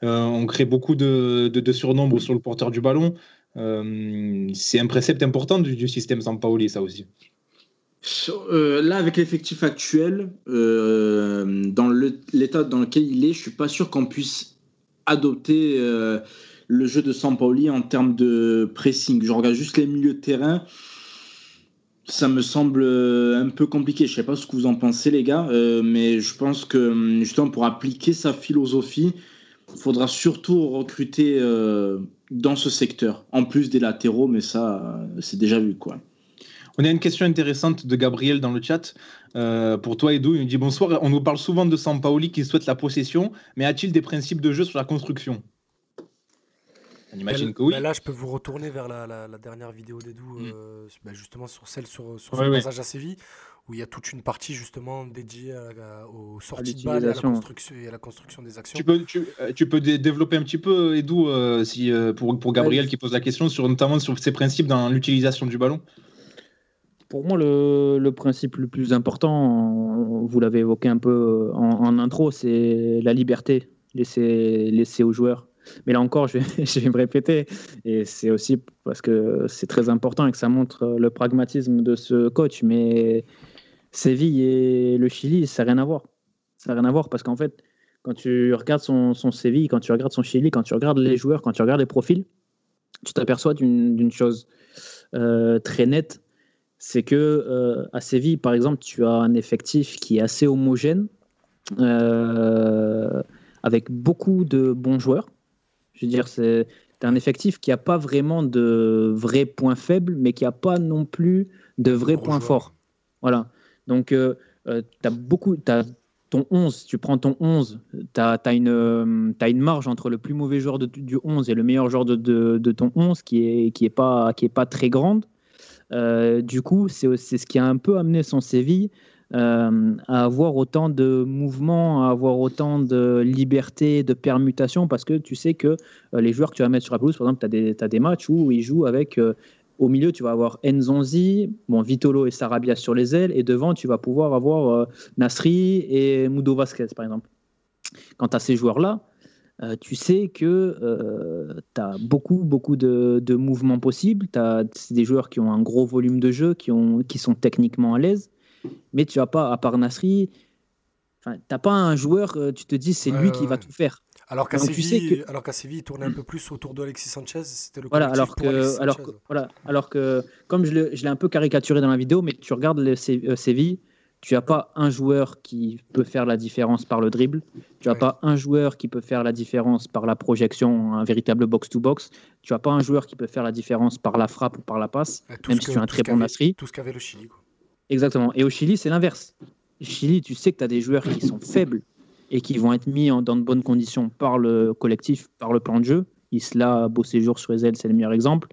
Euh, on crée beaucoup de, de, de surnombre sur le porteur du ballon. Euh, c'est un précepte important du, du système Sampaoli, ça aussi. Euh, là, avec l'effectif actuel, euh, dans le- l'état dans lequel il est, je suis pas sûr qu'on puisse adopter euh, le jeu de Sampaoli en termes de pressing. Je regarde juste les milieux de terrain. Ça me semble euh, un peu compliqué. Je sais pas ce que vous en pensez, les gars, euh, mais je pense que hum, justement pour appliquer sa philosophie, il faudra surtout recruter euh, dans ce secteur, en plus des latéraux, mais ça, c'est déjà vu, quoi. On a une question intéressante de Gabriel dans le chat. Euh, pour toi, Edou, il nous dit Bonsoir, on nous parle souvent de Sampaoli qui souhaite la possession, mais a-t-il des principes de jeu sur la construction? On imagine que oui. là, je peux vous retourner vers la, dernière vidéo d'Edou, mm. euh, bah, justement sur celle sur, sur son passage à Séville, où il y a toute une partie justement dédiée aux sorties de balles et à, la construction, et à la construction des actions. Tu peux, tu, euh, peux développer un petit peu, Edou, si, pour, pour Gabriel qui pose la question, sur, notamment sur ses principes dans l'utilisation du ballon? Pour moi, le, principe le plus important, vous l'avez évoqué un peu en, intro, c'est la liberté laissée, laisser aux joueurs. Mais là encore, je vais, me répéter, et c'est aussi parce que c'est très important et que ça montre le pragmatisme de ce coach. Mais Séville et le Chili, ça n'a rien à voir. Ça n'a rien à voir parce qu'en fait, quand tu regardes son, son Séville, quand tu regardes son Chili, quand tu regardes les joueurs, quand tu regardes les profils, tu t'aperçois d'une chose euh, très nette, c'est que euh, à Séville, par exemple, tu as un effectif qui est assez homogène, euh, avec beaucoup de bons joueurs. Je veux dire, c'est un effectif qui n'a pas vraiment de vrais points faibles, mais qui n'a pas non plus de vrais points forts. Voilà. Donc, euh, tu as beaucoup. As ton 11, tu prends ton 11, tu as, une, as une marge entre le plus mauvais joueur du 11 et le meilleur joueur de, de, ton 11 qui n'est qui est pas, qui est pas très grande. Euh, du coup, c'est ce qui a un peu amené son Séville euh, à avoir autant de mouvements, à avoir autant de liberté, de permutations, parce que tu sais que euh, les joueurs que tu vas mettre sur la pelouse, par exemple, tu as, des matchs où ils jouent avec. au milieu, tu vas avoir Nzonzi, bon, Vitolo et Sarabia sur les ailes, et devant, tu vas pouvoir avoir Nasri et Mudo Vasquez, par exemple. Quant à ces joueurs-là, euh, tu sais que euh, tu as beaucoup, beaucoup de, mouvements possibles. C'est des joueurs qui ont un gros volume de jeu, qui, ont, qui sont techniquement à l'aise, mais tu n'as pas, à part Nasri, tu n'as pas un joueur, euh, tu te dis c'est lui qui va tout faire. Alors qu'à Séville, il tournait un peu plus autour de Alexis Sanchez, c'était le voilà, alors que, alors voilà, alors que, comme je l'ai un peu caricaturé dans la vidéo, mais tu regardes le Séville, tu n'as pas un joueur qui peut faire la différence par le dribble. Tu n'as pas un joueur qui peut faire la différence par la projection, un véritable box-to-box. Tu n'as pas un joueur qui peut faire la différence par la frappe ou par la passe, même si tu as un très bon Nasri. Tout ce qu'avait le Chili. Exactement. Et au Chili, c'est l'inverse. Chili, tu sais que tu as des joueurs qui sont faibles et qui vont être mis en, dans de bonnes conditions par le collectif, par le plan de jeu. Isla, Beau Séjour ailes, c'est le meilleur exemple.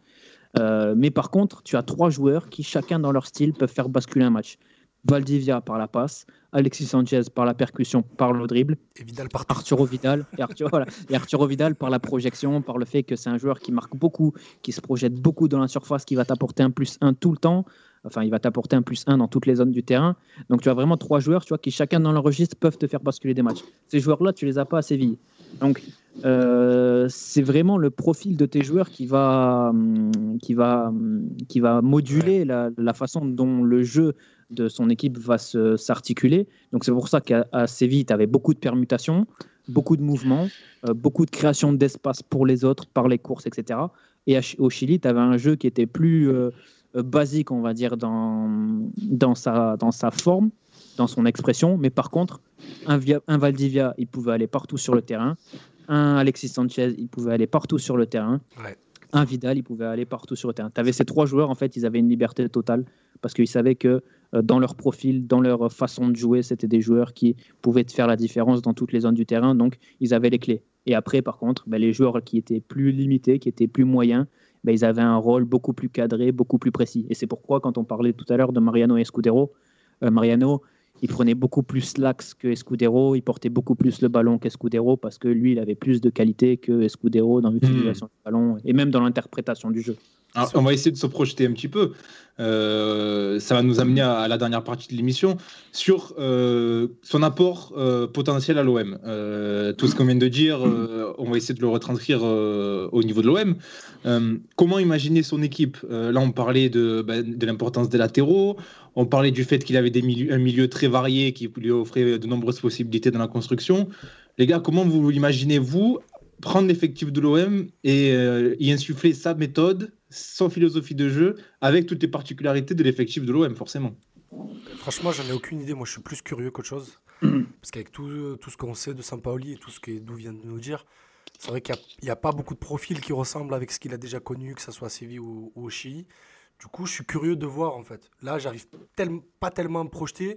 Euh, mais par contre, tu as trois joueurs qui, chacun dans leur style, peuvent faire basculer un match. Valdivia par la passe, Alexis Sanchez par la percussion, par le dribble, et Vidal par Arturo Vidal et Arturo, voilà, et Arturo Vidal par la projection, par le fait que c'est un joueur qui marque beaucoup, qui se projette beaucoup dans la surface, qui va t'apporter un plus 1 tout le temps. Enfin, il va t'apporter un plus 1 dans toutes les zones du terrain. Donc, tu as vraiment trois joueurs tu vois, qui, chacun dans leur registre, peuvent te faire basculer des matchs. Ces joueurs-là, tu les as pas à Séville. Donc, euh, c'est vraiment le profil de tes joueurs qui va, hum, qui va, hum, qui va moduler la, la, façon dont le jeu de son équipe va s'articuler. Donc c'est pour ça qu'à Séville, tu avais beaucoup de permutations, beaucoup de mouvements, euh, beaucoup de création d'espace pour les autres, par les courses, etc. Et au Chili, tu avais un jeu qui était plus euh, basique, on va dire, dans, dans, sa, dans sa forme, dans son expression. Mais par contre, un, un Valdivia, il pouvait aller partout sur le terrain. Un Alexis Sanchez, il pouvait aller partout sur le terrain. Un Vidal, il pouvait aller partout sur le terrain. Tu avais ces trois joueurs, en fait, ils avaient une liberté totale parce qu'ils savaient que euh, dans leur profil, dans leur façon de jouer, c'était des joueurs qui pouvaient faire la différence dans toutes les zones du terrain, donc ils avaient les clés. Et après, par contre, ben, les joueurs qui étaient plus limités, qui étaient plus moyens, ben, ils avaient un rôle beaucoup plus cadré, beaucoup plus précis. Et c'est pourquoi, quand on parlait tout à l'heure de Mariano Escudero, euh, Mariano, il prenait beaucoup plus l'axe que Escudero, il portait beaucoup plus le ballon qu'Escudero parce que lui, il avait plus de qualité que Escudero dans l'utilisation hmm. du ballon et même dans l'interprétation du jeu. On va essayer de se projeter un petit peu. Euh, ça va nous amener à, la dernière partie de l'émission sur euh, son apport euh, potentiel à l'OM. tout ce qu'on vient de dire, on va essayer de le retranscrire au niveau de l'OM. comment imaginer son équipe? Là, on parlait de, bah, de l'importance des latéraux, on parlait du fait qu'il avait des un milieu très varié qui lui offrait de nombreuses possibilités dans la construction. Les gars, comment vous imaginez, vous, prendre l'effectif de l'OM et y insuffler sa méthode sans philosophie de jeu, avec toutes les particularités de l'effectif de l'OM, forcément. Franchement, j'en ai aucune idée. Moi, je suis plus curieux qu'autre chose. Parce qu'avec tout, tout ce qu'on sait de Sampaoli et tout ce que vient de nous dire, c'est vrai qu'il n'y a, pas beaucoup de profils qui ressemblent avec ce qu'il a déjà connu, que ce soit à Séville ou, au Chili. Du coup, je suis curieux de voir en fait. Là, j'arrive tel- pas tellement à me projeter.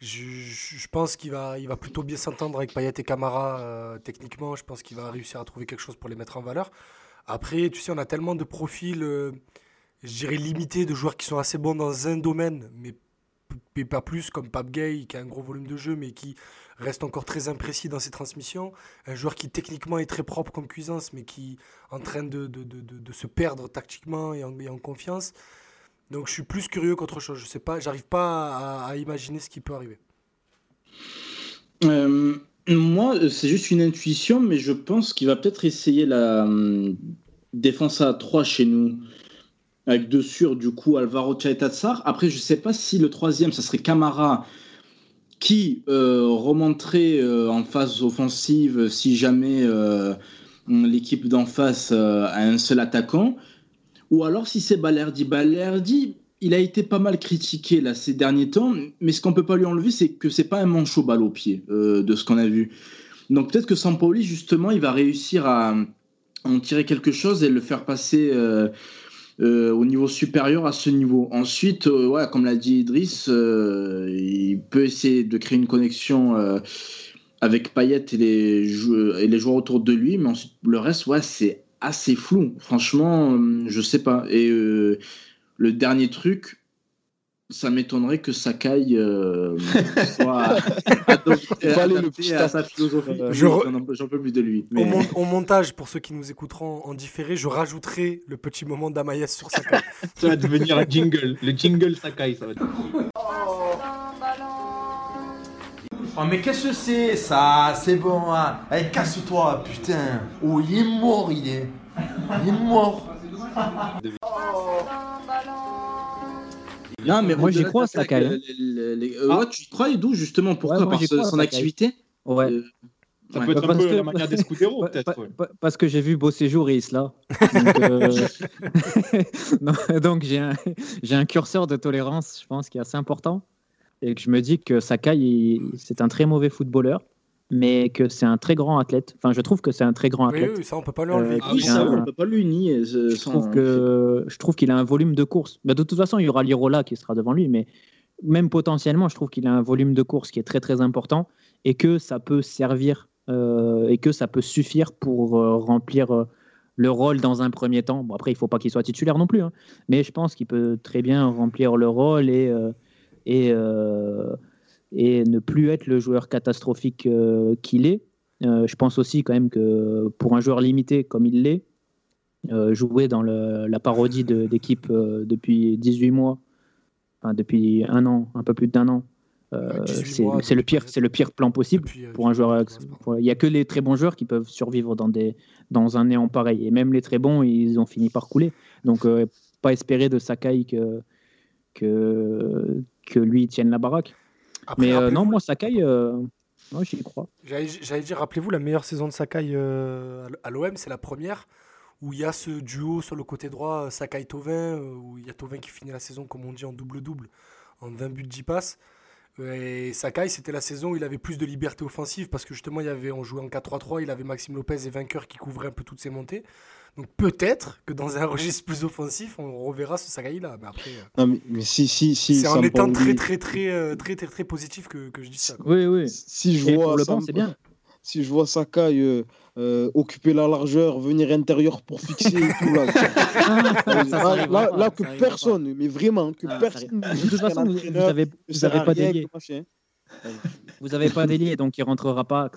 Je, je- je pense qu'il va, il va plutôt bien s'entendre avec Payet et Camara euh, techniquement. Je pense qu'il va réussir à trouver quelque chose pour les mettre en valeur. Après, tu sais, on a tellement de profils, euh, je dirais limités, de joueurs qui sont assez bons dans un domaine, mais, mais pas plus, comme Pape Gay, qui a un gros volume de jeu, mais qui reste encore très imprécis dans ses transmissions. Un joueur qui techniquement est très propre comme Cuisance, mais qui est en train de, de, de- se perdre tactiquement et en, confiance. Donc je suis plus curieux qu'autre chose. Je sais pas, j'arrive pas à, à imaginer ce qui peut arriver. Euh, moi, euh, c'est juste une intuition, mais je pense qu'il va peut-être essayer la hum, défense à 3 chez nous. Avec deux sur, du coup, Alvaro Chaitatsar. Après, je sais pas si le troisième, ça serait Camara, qui euh, remonterait euh, en phase offensive si jamais euh, l'équipe d'en face a un seul attaquant. Ou alors si c'est Balerdi. Balerdi, il a été pas mal critiqué là, ces derniers temps, mais ce qu'on peut pas lui enlever, c'est que c'est pas un manchot balle au pied euh, de ce qu'on a vu. Donc peut-être que Sampoli, justement, il va réussir à en tirer quelque chose et le faire passer euh, euh, au niveau supérieur à ce niveau. Ensuite, ouais, comme l'a dit Idriss, il peut essayer de créer une connexion avec Payet et les, joueurs autour de lui, mais ensuite, le reste, ouais, c'est assez flou. Franchement, je sais pas. Et le dernier truc, ça m'étonnerait que Sakai euh, soit adopté, adapté petit à sa philosophie. Euh, je re- J'en en- J'en peux plus de lui. Au, Mais... mon- au montage, pour ceux qui nous écouteront en différé, je rajouterai le petit moment d'Amaïs sur sa carte. Ça va devenir un jingle. Le jingle Sakai, ça va être. Oh mais qu'est-ce que c'est ça? C'est bon, hein Allez, casse-toi, putain Oh, il est mort, il est Il est mort Non, mais Moi, j'y crois, Sakai, hein. les- les- euh, Ah. ouais, tu y crois, Edou, justement Pourquoi Ouais, moi, Par son- crois, son Sakai. activité Ouais. Euh, Ça ouais. peut être Parce un peu que- la manière des Scudero, peut-être. pa- ouais. pa- Parce que j'ai vu Beau Séjour et Isla. Donc, euh, donc j'ai un, curseur de tolérance, je pense, qui est assez important. Et que je me dis que Sakai, il- c'est un très mauvais footballeur, mais que c'est un très grand athlète. Enfin, je trouve que c'est un très grand Oui, athlète. oui, ça, on peut pas lui enlever. Euh, Ah oui, on ne peut pas le nier. Je sans- trouve que je trouve qu'il a un volume de course. Bah, de toute façon, il y aura Lirola qui sera devant lui, mais même potentiellement, je trouve qu'il a un volume de course qui est très très important et que ça peut servir euh, et que ça peut suffire pour euh, remplir euh, le rôle dans un premier temps. Bon, après, il faut pas qu'il soit titulaire non plus, hein, mais je pense qu'il peut très bien remplir le rôle et euh, et euh, et ne plus être le joueur catastrophique euh, qu'il est. Euh, je pense aussi quand même que pour un joueur limité comme il l'est, euh, jouer dans le- la parodie d'équipe depuis 18 mois, enfin depuis un an, un peu plus d'un an, Ouais, 18 c'est le pire, c'est le pire plan possible Depuis, pour un joueur. Il n'y a que les très bons joueurs qui peuvent survivre dans des dans un néant pareil, et même les très bons, ils ont fini par couler. Donc pas espérer de Sakai que que que lui tienne la baraque. Après, Mais euh, non, moi Sakai, euh, moi j'y crois. J'allais dire, rappelez-vous, la meilleure saison de Sakai euh, à l'OM, c'est la première où il y a ce duo sur le côté droit, Sakai-Tovin, où il y a Tovin qui finit la saison, comme on dit, en double-double, en 20 buts, 10 passes. Et Sakai, c'était la saison où il avait plus de liberté offensive parce que justement, il y avait, on jouait en 4-3-3, il avait Maxime Lopez et Vainqueur qui couvraient un peu toutes ses montées. Donc peut-être que dans un registre plus offensif, on reverra ce Sakai-là. Mais après, euh, Non, mais, mais si, si, si, c'est en étant très, très, très, euh, très, très, très positif que, que je dis ça. quoi. Oui, oui. si je Et vois pour le banc, Samp- c'est bien. si je vois Sakai euh, euh, occuper la largeur, venir intérieur pour fixer et tout là, ça, ça là, arrivera là, pas, là ça que personne, mais vraiment que. Ah, personne. De toute façon, vous n'avez ne pas machin. Vous avez pas d'ailier, donc il rentrera pas.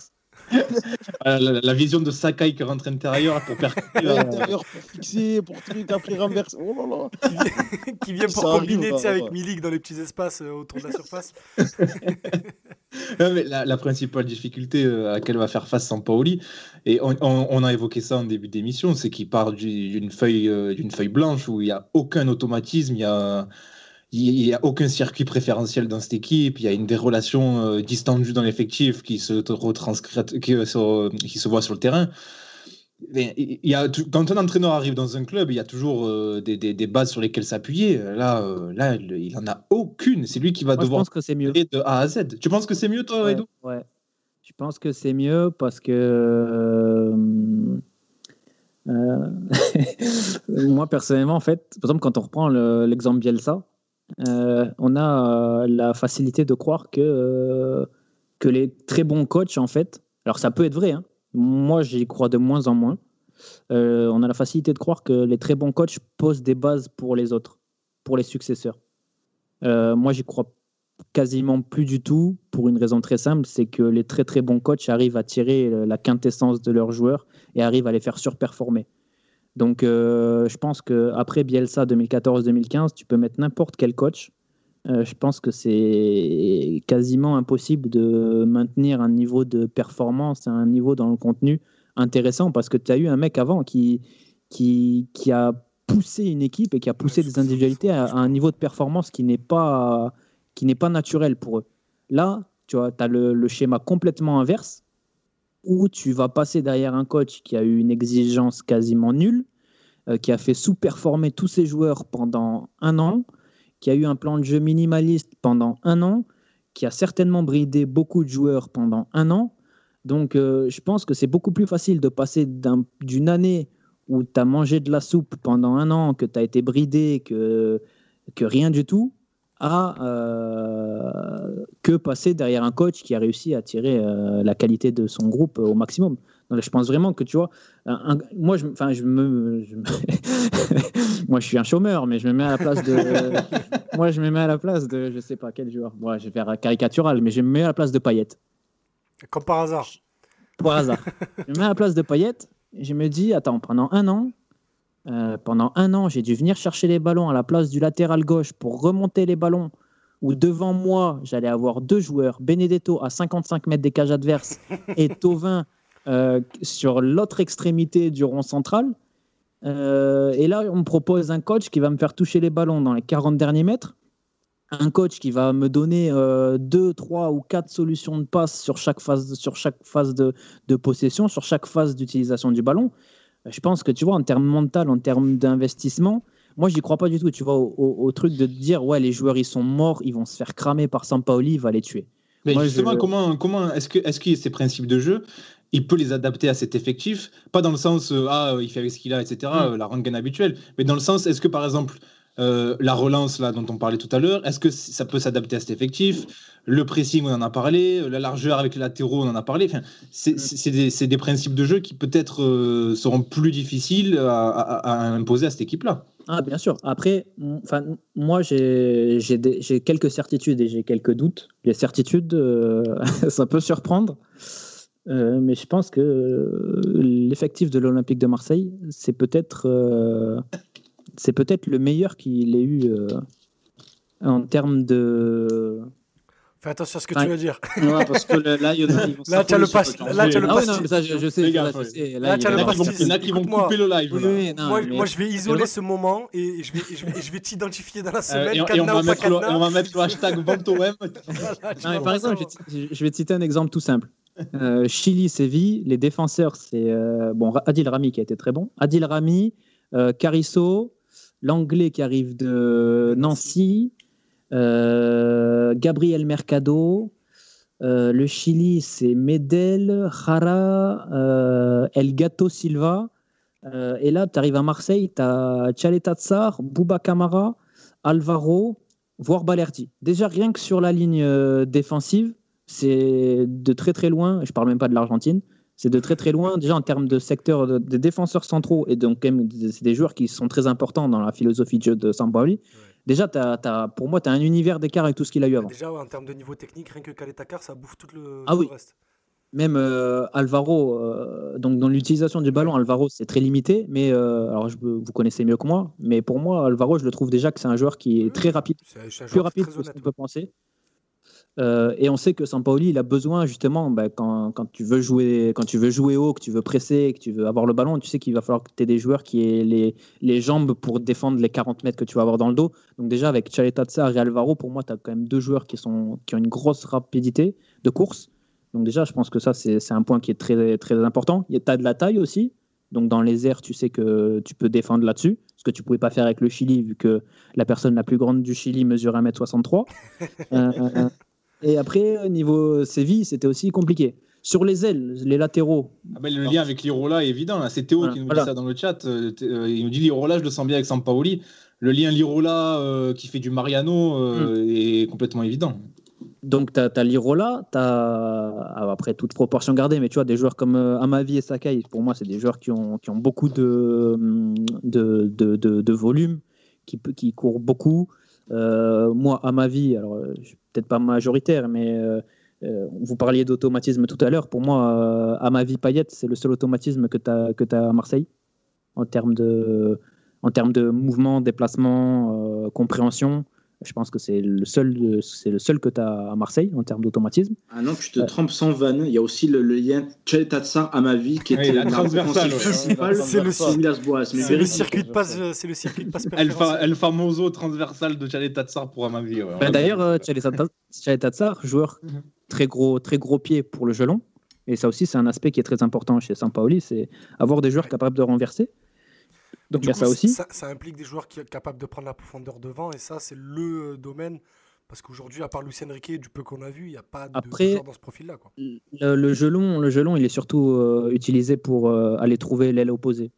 Ah, la, la vision de Sakai qui rentre intérieur pour percuter. euh, Intérieur pour fixer, pour truc, après renverser. Oh là là. qui vient pour Ça combiner arrive, ouais, avec ouais. Milik dans les petits espaces euh, autour de la surface. Non, mais la, la principale difficulté euh, à laquelle va faire face Sampaoli, et on, on- on a évoqué ça en début d'émission, c'est qu'il part du- d'une feuille, euh, d'une feuille blanche où il n'y a aucun automatisme, il y a, il y a aucun circuit préférentiel dans cette équipe, il y a une des relations euh, distendues dans l'effectif qui se retranscrite, qui, se- qui se voit sur le terrain. Mais il y a, quand un entraîneur arrive dans un club, il y a toujours euh, des, des- des bases sur lesquelles s'appuyer. Là, euh, là, il il en a aucune. C'est lui qui va Moi, je devoir pense que c'est mieux. de A à Z. Tu penses que c'est mieux, toi, Ouais, Edo? ouais. Je pense que c'est mieux parce que euh, Euh, moi, personnellement, en fait, par exemple, quand on reprend le- l'exemple Bielsa, euh, on a euh, la facilité de croire que, euh, que les très bons coachs, en fait, alors ça peut être vrai, hein, moi j'y crois de moins en moins, euh, on a la facilité de croire que les très bons coachs posent des bases pour les autres, pour les successeurs. Euh, moi, j'y crois quasiment plus du tout pour une raison très simple, c'est que les très très bons coachs arrivent à tirer euh, la quintessence de leurs joueurs et arrivent à les faire surperformer. Donc, euh, je pense qu'après Bielsa 2014-2015, tu peux mettre n'importe quel coach. Euh, je pense que c'est quasiment impossible de maintenir un niveau de performance, un niveau dans le contenu intéressant parce que tu as eu un mec avant qui, qui, qui a poussé une équipe et qui a poussé des individualités à, un niveau de performance qui n'est pas, pas naturel pour eux. Là, tu as le schéma complètement inverse où tu vas passer derrière un coach qui a eu une exigence quasiment nulle, euh, qui a fait sous-performer tous ses joueurs pendant un an, qui a eu un plan de jeu minimaliste pendant un an, qui a certainement bridé beaucoup de joueurs pendant un an. Donc, euh, je pense que c'est beaucoup plus facile de passer d'un- d'une année où tu as mangé de la soupe pendant un an, que tu as été bridé, que rien du tout, à euh, que passer derrière un coach qui a réussi à tirer euh, la qualité de son groupe au maximum. Donc, je pense vraiment que tu vois, un- un- moi, je, me, je me- moi, je suis un chômeur, mais je me mets à la place de, moi, je me mets à la place de, je sais pas quel joueur. Moi, je vais faire caricatural, mais je me mets à la place de Payet Comme par hasard. pour hasard. je me mets à la place de Payet et je me dis, attends, pendant un an, euh, pendant un an, j'ai dû venir chercher les ballons à la place du latéral gauche pour remonter les ballons. Où devant moi, j'allais avoir deux joueurs, Benedetto à 55 mètres des cages adverses et Tovin euh, sur l'autre extrémité du rond central. Euh, et là, on me propose un coach qui va me faire toucher les ballons dans les 40 derniers mètres. Un coach qui va me donner euh, deux, trois ou quatre solutions de passe sur chaque phase, sur chaque phase de, de possession, sur chaque phase d'utilisation du ballon. Je pense que tu vois, en termes mental, en termes d'investissement, moi, j'y crois pas du tout. Tu vois, au, au- au truc de dire, ouais, les joueurs, ils sont morts, ils vont se faire cramer par Sampaoli, il va les tuer. Mais Moi, justement, je- comment, comment est-ce que, est-ce que ces principes de jeu, il peut les adapter à cet effectif? Pas dans le sens, euh, ah, il fait avec ce qu'il a, etc., Mm. euh, la rengaine habituelle, mais dans le sens, est-ce que par exemple, euh, la relance là, dont on parlait tout à l'heure, est-ce que ça peut s'adapter à cet effectif? Le pressing, on en a parlé, euh, la largeur avec les latéraux, on en a parlé. Enfin, c'est, c'est des, principes de jeu qui peut-être euh, seront plus difficiles à, à- à imposer à cette équipe-là. Ah, bien sûr. Après, enfin, moi, j'ai quelques certitudes et j'ai quelques doutes. Les certitudes, euh, ça peut surprendre. Euh, mais je pense que l'effectif de l'Olympique de Marseille, c'est peut-être euh, c'est peut-être le meilleur qu'il ait eu euh, en termes de. Fais attention à ce que tu vas dire. Ouais, parce que là, il y en a, vont Là, tu as le le Là, tu as le Ah ouais, pass. non, ça, je, je sais. Gars. Là, Là, tu as il le va- Il y en a qui vont, pastis. il y en a qui vont couper le live. Oui, là. oui, non, moi, mais- moi, je vais isoler ce moment et je vais, je vais, je vais t'identifier dans la Euh, semaine. et, et on va mettre le, et on cadenas. va mettre le hashtag. Voilà, Non, vas par exemple, je vais, te- je vais te citer un exemple tout simple. Euh, Chili, Séville, les défenseurs, c'est euh, bon, Adil Rami qui a été très bon. Adil Rami, euh, Carisso, l'anglais qui arrive de Nancy, euh, Gabriel Mercado. euh, le Chili, c'est Medel, Jara, euh, El Gato Silva. Et là, tu arrives à Marseille, tu as Tchaleta Tsar, Bouba Kamara, Alvaro, voire Balerdi. Déjà, rien que sur la ligne défensive, c'est de très très loin, je parle même pas de l'Argentine, c'est de très très loin, déjà en termes de secteur de- des défenseurs centraux, et donc c'est des joueurs qui sont très importants dans la philosophie de jeu de Sampaoli. Déjà, t'as- pour moi, tu as un univers d'écart avec tout ce qu'il a eu avant. Déjà, en termes de niveau technique, rien que Kaletakar, ça bouffe tout le, Ah tout oui. le reste. Même euh, Alvaro, euh, donc dans l'utilisation du ballon, Alvaro c'est très limité, mais euh, alors je, vous connaissez mieux que moi, mais pour moi Alvaro je le trouve déjà que c'est un joueur qui est très rapide, plus rapide très que ce qu'on peut penser. Euh, et on sait que Sampaoli il a besoin justement bah, quand, quand tu veux jouer quand tu veux jouer haut, que tu veux presser, que tu veux avoir le ballon, tu sais qu'il va falloir que tu aies des joueurs qui aient les, les jambes pour défendre les 40 mètres que tu vas avoir dans le dos. Donc déjà avec Tsar et Alvaro, pour moi tu as quand même deux joueurs qui, sont, qui ont une grosse rapidité de course. Donc déjà, je pense que ça, c'est c'est un point qui est très, très important. Tu as de la taille aussi. Donc dans les airs, tu sais que tu peux défendre là-dessus. Ce que tu pouvais pas faire avec le Chili, vu que la personne la plus grande du Chili mesure 1m63. Euh, euh, Et après, niveau Séville, c'était aussi compliqué. Sur les ailes, les latéraux. Ah ben, le lien avec l'Irola est évident. là. C'est Théo Voilà, qui nous voilà. dit ça dans le chat. Euh, euh, il nous dit l'Irola, je le sens bien avec Sampaoli. Le lien Lirola euh, qui fait du Mariano euh, Mm. est complètement évident. Donc, tu as, Lirola, tu as, après toute proportion gardée, mais tu vois, des joueurs comme euh, Amavi et Sakai, pour moi, c'est des joueurs qui ont, qui ont beaucoup de, de, de, de- de volume, qui, qui courent beaucoup. Euh, moi, Amavi, alors, euh, je suis peut-être pas majoritaire, mais euh, vous parliez d'automatisme tout à l'heure. Pour moi, euh, Amavi Payet, c'est le seul automatisme que tu as, que as à Marseille en termes de, en termes de mouvement, déplacement, compréhension. Je pense que c'est le seul, c'est le seul que tu as à Marseille en termes d'automatisme. Ah non, tu te Ouais. trompes sans vanne. Il y a aussi le, le lien Tcheltatsar à ma vie qui était la transversale, principale. C'est le- circuit de passe, euh, c'est le circuit de passe El, fa- El famoso transversal de Chalet Tatsar pour Amavi. ouais. Ben, D'ailleurs, euh, joueur Mhm. très gros, très gros pied pour le gelon. Et ça aussi, c'est un aspect qui est très important chez Sampaoli, c'est avoir des joueurs capables de renverser. Donc il Du y a coup, ça aussi. Ça, ça implique des joueurs qui sont capables de prendre la profondeur devant, et ça, c'est le euh, domaine. Parce qu'aujourd'hui, à part Lucien Riquet, du peu qu'on a vu, il n'y a pas de Après- joueurs dans ce profil-là. quoi. Le, le gelon, le gelon, il est surtout euh, utilisé pour euh, aller trouver l'aile opposée.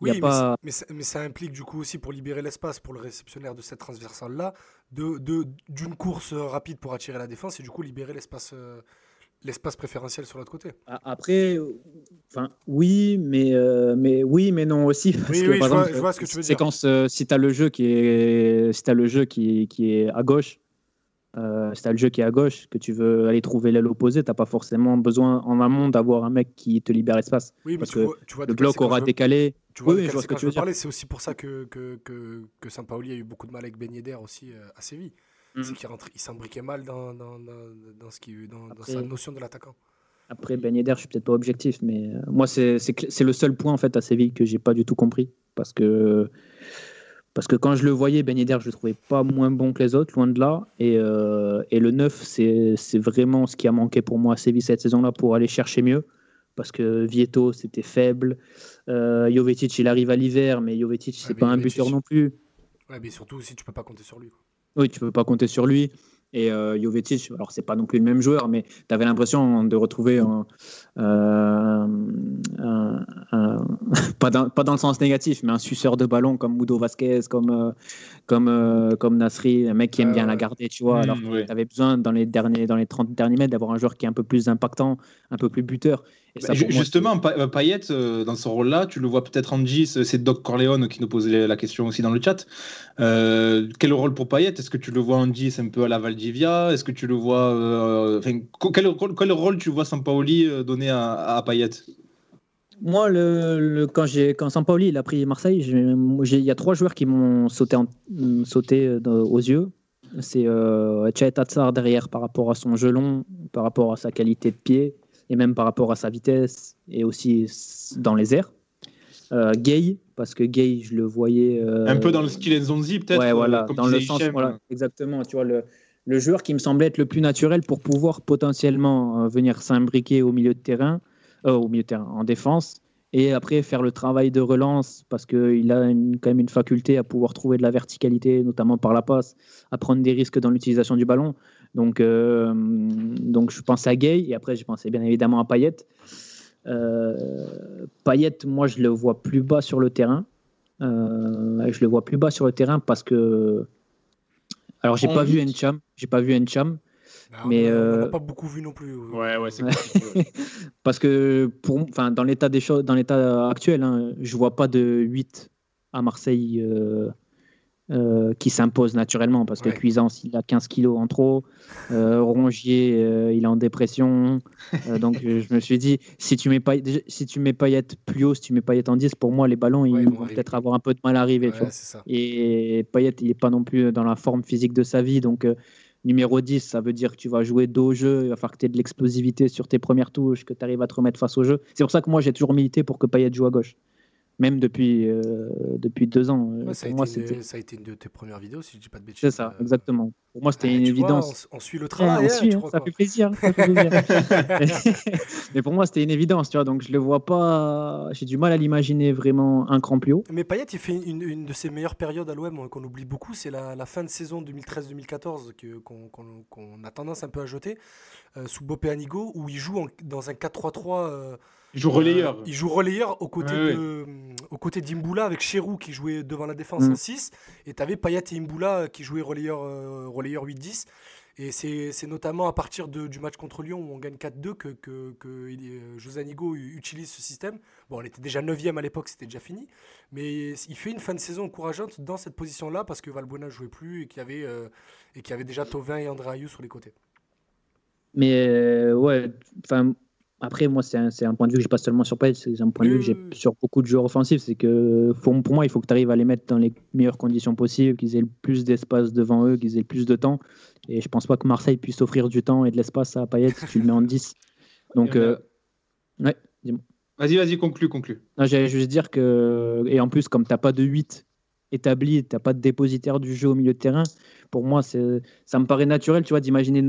Oui, mais, pas- ça- mais, ça, mais ça implique du coup aussi pour libérer l'espace pour le réceptionnaire de cette transversale-là, de, de- d'une course rapide pour attirer la défense et du coup libérer l'espace, euh, l'espace préférentiel sur l'autre côté. Après, enfin, oui, mais, euh, mais oui, mais non aussi. Parce Oui, que, oui, par je vois- exemple, je vois ce que tu veux dire. séquence, euh, si tu as le jeu qui est, si t'as le jeu qui qui est à gauche, euh, si tu as le jeu qui est à gauche, que tu veux aller trouver l'aile opposée, tu n'as pas forcément besoin en amont d'avoir un mec qui te libère l'espace. Oui, mais Parce tu que vois, tu vois de Le bloc aura je- décalé. Tu vois Oui, je vois ce que tu veux dire. C'est aussi pour ça que, que, que, que Sampaoli a eu beaucoup de mal avec Ben Yedder aussi à Séville. Mhm. C'est qu'il rentre- il s'imbriquait mal dans, dans, dans, dans ce qui, dans, Après- sa notion de l'attaquant. Après, Ben Yedder, je suis peut-être pas objectif, mais euh, moi, c'est c'est cl- c'est le seul point en fait à Séville que j'ai pas du tout compris. Parce que, parce que quand je le voyais, Ben Yedder, je le trouvais pas moins bon que les autres, loin de là. Et, euh, et le 9, c'est c'est vraiment ce qui a manqué pour moi à Séville cette saison-là pour aller chercher mieux. Parce que Vieto, c'était faible. Euh, Jovetic, il arrive à l'hiver, mais Jovetic, c'est Ouais, pas un buteur non plus. Ouais, mais surtout aussi, tu peux pas compter sur lui. quoi. Oui, tu peux pas compter sur lui. Et euh, Jovetic, alors c'est pas non plus le même joueur, mais tu avais l'impression de retrouver un, euh, un- un- pas, dans, pas dans le sens négatif, mais un suceur de ballon comme Mudo Vasquez, comme, euh, comme, comme Nasri, un mec qui aime bien la garder, tu vois. Mm, alors ouais. tu avais besoin dans les, derniers, dans les 30 derniers mètres d'avoir un joueur qui est un peu plus impactant, un peu plus buteur. Et ça, Bah, moi, justement, euh, Payet, euh, dans ce rôle-là, tu le vois peut-être en 10, c'est Doc Corleone qui nous posait la question aussi dans le chat. Euh, quel rôle pour Payet? Est-ce que tu le vois en 10 un peu à la Valdivia Est-ce que tu le vois. euh, quel, rôle- quel rôle tu vois Sampaoli euh, donner à, à Payet? Moi, le, le- quand, j'ai, quand Sampaoli il a pris Marseille, il y a trois joueurs qui m'ont sauté, en- sauté euh, dans- aux yeux. C'est euh, Hatzar derrière par rapport à son gelon, par rapport à sa qualité de pied, et même par rapport à sa vitesse, et aussi dans les airs. Euh, Gay, parce que Gay, je le voyais... euh, Un peu dans le style Nzonzi, peut-être Ouais, voilà, dans le sens, voilà, exactement. Tu vois, le, le joueur qui me semblait être le plus naturel pour pouvoir potentiellement euh, venir s'imbriquer au milieu de terrain, euh, au milieu de terrain, en défense, et après faire le travail de relance, parce qu'il a quand même une faculté à pouvoir trouver de la verticalité, notamment par la passe, à prendre des risques dans l'utilisation du ballon. Donc, euh, donc je pense à Gay, et après, je pensais bien évidemment à Payet. Euh, moi, je le vois plus bas sur le terrain. Je le vois plus bas sur le terrain parce que. Alors, j'ai pas vu. Encham. J'ai pas vu Encham. On Mais, on en a euh, pas beaucoup vu non plus. Ouais, ouais, c'est Parce que pour, enfin, dans l'état des choses, dans l'état actuel, hein, je vois pas de 8 à Marseille euh, euh, qui s'impose naturellement parce que Ouais. Cuisance il a 15 kilos en trop, euh, Rongier euh, il est en dépression, Euh, donc je me suis dit si tu mets pas si tu mets Payet plus haut, si tu mets Payet en 10, pour moi les ballons ils vont peut-être avoir un peu de mal à arriver. tu vois. Et Payet, il n'est pas non plus dans la forme physique de sa vie. Donc, numéro 10, ça veut dire que tu vas jouer dos au jeu. Il va falloir que tu aies de l'explosivité sur tes premières touches, que tu arrives à te remettre face au jeu. C'est pour ça que moi, j'ai toujours milité pour que Payet joue à gauche. Même depuis, euh, depuis deux ans. Euh, Ouais, ça, a moi, été une, ça a été une de tes premières vidéos, si je dis pas de bêtises. C'est ça, euh, exactement. pour moi, c'était Ah, une vois, évidence. on, on suit le Ouais, travail, on hein, suit, tu hein, ça fait plaisir. ça fait plaisir. Mais pour moi, c'était une évidence, tu vois. Donc, je le vois pas. J'ai du mal à l'imaginer vraiment un cran plus haut. Mais Payet, il fait une, une de ses meilleures périodes à l'OM qu'on oublie beaucoup, c'est la, la fin de saison 2013-2014 que- qu'on a tendance un peu à jeter euh, sous Bopé Anigo, où il joue en- dans un 4-3-3. euh, Il joue relayeur. euh, il joue relayeur aux côtés Ouais, de, aux côtés d'Imboula avec Cherou qui jouait devant la défense Mm. en 6 et tu avais Payet et Imboula qui jouaient relayeur, euh, relayeur 8-10 et c'est c'est notamment à partir de- du match contre Lyon où on gagne 4-2 que, que, que il- euh, José Anigo u- utilise ce système. Bon, on était déjà 9 à l'époque, c'était déjà fini, mais il fait une fin de saison encourageante dans cette position-là parce que Valbuena jouait plus et qu'il y avait, euh, et qu'il y avait déjà Tovin et André Ayou sur les côtés. Mais euh, ouais, enfin. Après, moi, c'est un, c'est un point de vue que j'ai pas seulement sur Payet, c'est un point de vue que j'ai oui. sur beaucoup de joueurs offensifs. C'est que pour, pour moi, il faut que tu arrives à les mettre dans les meilleures conditions possibles, qu'ils aient le plus d'espace devant eux, qu'ils aient le plus de temps. Et je pense pas que Marseille puisse offrir du temps et de l'espace à Payet si tu le mets en 10. Donc, euh, ouais. Vas-y, vas-y, conclue, conclue. Non, J'allais juste dire que, et en plus, comme tu n'as pas de 8 établi, tu n'as pas de dépositaire du jeu au milieu de terrain, pour moi, c'est- ça me paraît naturel, tu vois, d'imaginer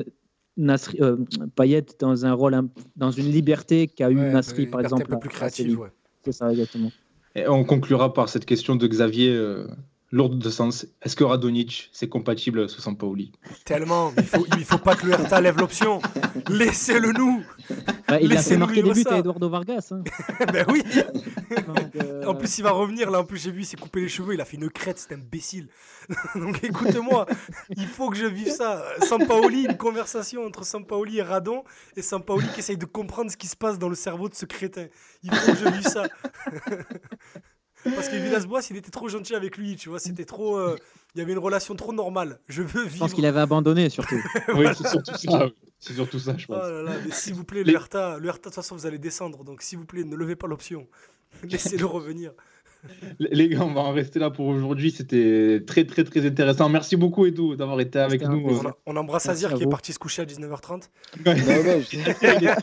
Nasri, euh, Payet dans un rôle, dans une liberté qu'a eu Ouais, Nasri, une par exemple. un peu plus créative. ouais. C'est ça, exactement. Et on conclura par cette question de Xavier, euh, lourde de sens. Est-ce que Radonic, c'est compatible sous Sampaoli? Tellement, il faut, il faut pas que le Hertha lève l'option. Laissez-le nous. Ouais, il a fait marquer des buts ça. à Eduardo Vargas. hein. ben oui. Donc, euh, En plus, il va revenir. Là, en plus, j'ai vu, il s'est coupé les cheveux. Il a fait une crête. C'est imbécile. Donc, écoute-moi. Il faut que je vive ça. Sampaoli, une conversation entre Sampaoli et Radon. Et Sampaoli qui essaye de comprendre ce qui se passe dans le cerveau de ce crétin. Il faut que je vive ça. Parce que Villas-Boas, il était trop gentil avec lui. Tu vois, c'était trop. euh, Il y avait une relation trop normale. Je veux je vivre. pense qu'il avait abandonné surtout. Oui, c'est surtout ça. oui. C'est surtout ça, je Oh pense. là là, mais s'il vous plaît, le Hertha, le Hertha, de toute façon, vous allez descendre. Donc, s'il vous plaît, ne levez pas l'option. Laissez-le revenir. Les gars, on va en rester là pour aujourd'hui. C'était très, très, très intéressant. Merci beaucoup, Edu, d'avoir été avec nous. On, a- on embrasse Azir qui est parti se coucher à 19h30. Non, non, je- il, a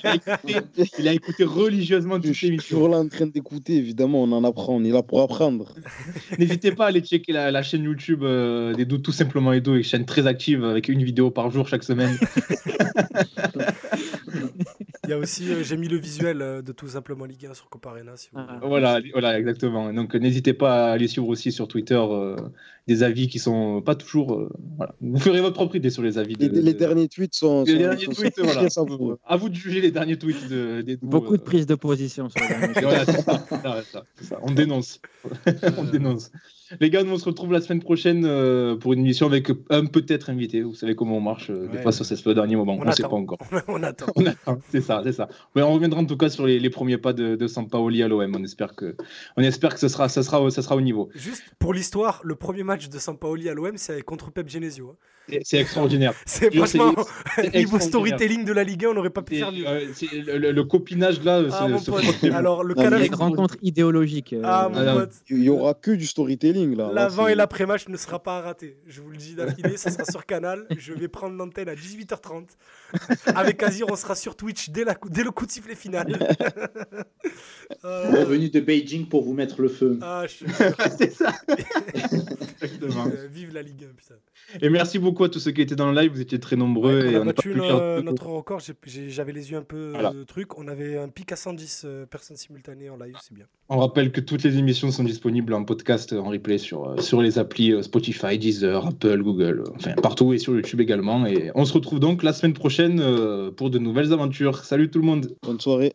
écouté, il a écouté religieusement je suis toujours là en train d'écouter, évidemment, on en apprend, on est là pour apprendre. N'hésitez pas à aller checker la, la chaîne YouTube euh, d'Edu, tout simplement Edu, une chaîne très active avec une vidéo par jour chaque semaine. Il y a aussi, euh, j'ai mis le visuel euh, de tout simplement Ligue 1 sur Coparena. Si vous Ah. voilà, voilà, exactement. Donc n'hésitez pas à aller suivre aussi sur Twitter euh, des avis qui sont pas toujours. euh, voilà. Vous ferez votre propre idée sur les avis. Les, de- les de- derniers tweets sont, Les sont- derniers sont- tweets, sont voilà. très savoureux. À vous de juger les derniers tweets de, Beaucoup de euh, prises de position sur le dernier. Et voilà, c'est ça, c'est ça, c'est ça, c'est ça. On dénonce. On dénonce. Les gars, nous on se retrouve la semaine prochaine euh, pour une émission avec un peut-être invité. Vous savez comment on marche euh, des Ouais. fois sur ce dernier moment. On On ne sait pas encore. on attend. On attend, c'est ça, c'est ça. Mais on reviendra en tout cas sur les, les premiers pas de, de Sampaoli à l'OM. On espère que, on espère que ce sera, ça sera, ça sera au niveau. Juste pour l'histoire, le premier match de Sampaoli à l'OM, c'est contre Pep Genesio. hein. C'est- extraordinaire. C'est franchement, niveau storytelling de la Ligue 1, on n'aurait pas pu faire mieux. euh, le, le- le copinage là, Ah, c'est- Alors, le Ah, canal mais- Avec rencontre idéologique. euh, Ah, mon pote. Il y aura que du storytelling là. L'avant et l'après-match ne sera pas à rater. Je vous le dis d'affilée, ça sera sur Canal. Je vais prendre l'antenne à 18h30. Avec Azir, on sera sur Twitch dès, la, dès le coup de sifflet final. Euh, venu de Beijing pour vous mettre le feu. ah, je c'est ça. Exactement. Euh, vive la Ligue 1, putain. Et merci beaucoup à tous ceux qui étaient dans le live. Vous étiez très nombreux Ouais, et on a battu euh, notre record. J'avais les yeux un peu Voilà. euh, truc. On avait un pic à 110 euh, personnes simultanées en live, c'est bien. On rappelle que toutes les émissions sont disponibles en podcast, en replay sur, euh, les applis euh, Spotify, Deezer, Apple, Google, euh, enfin partout et sur YouTube également. Et on se retrouve donc la semaine prochaine pour de nouvelles aventures. Salut tout le monde Bonne soirée.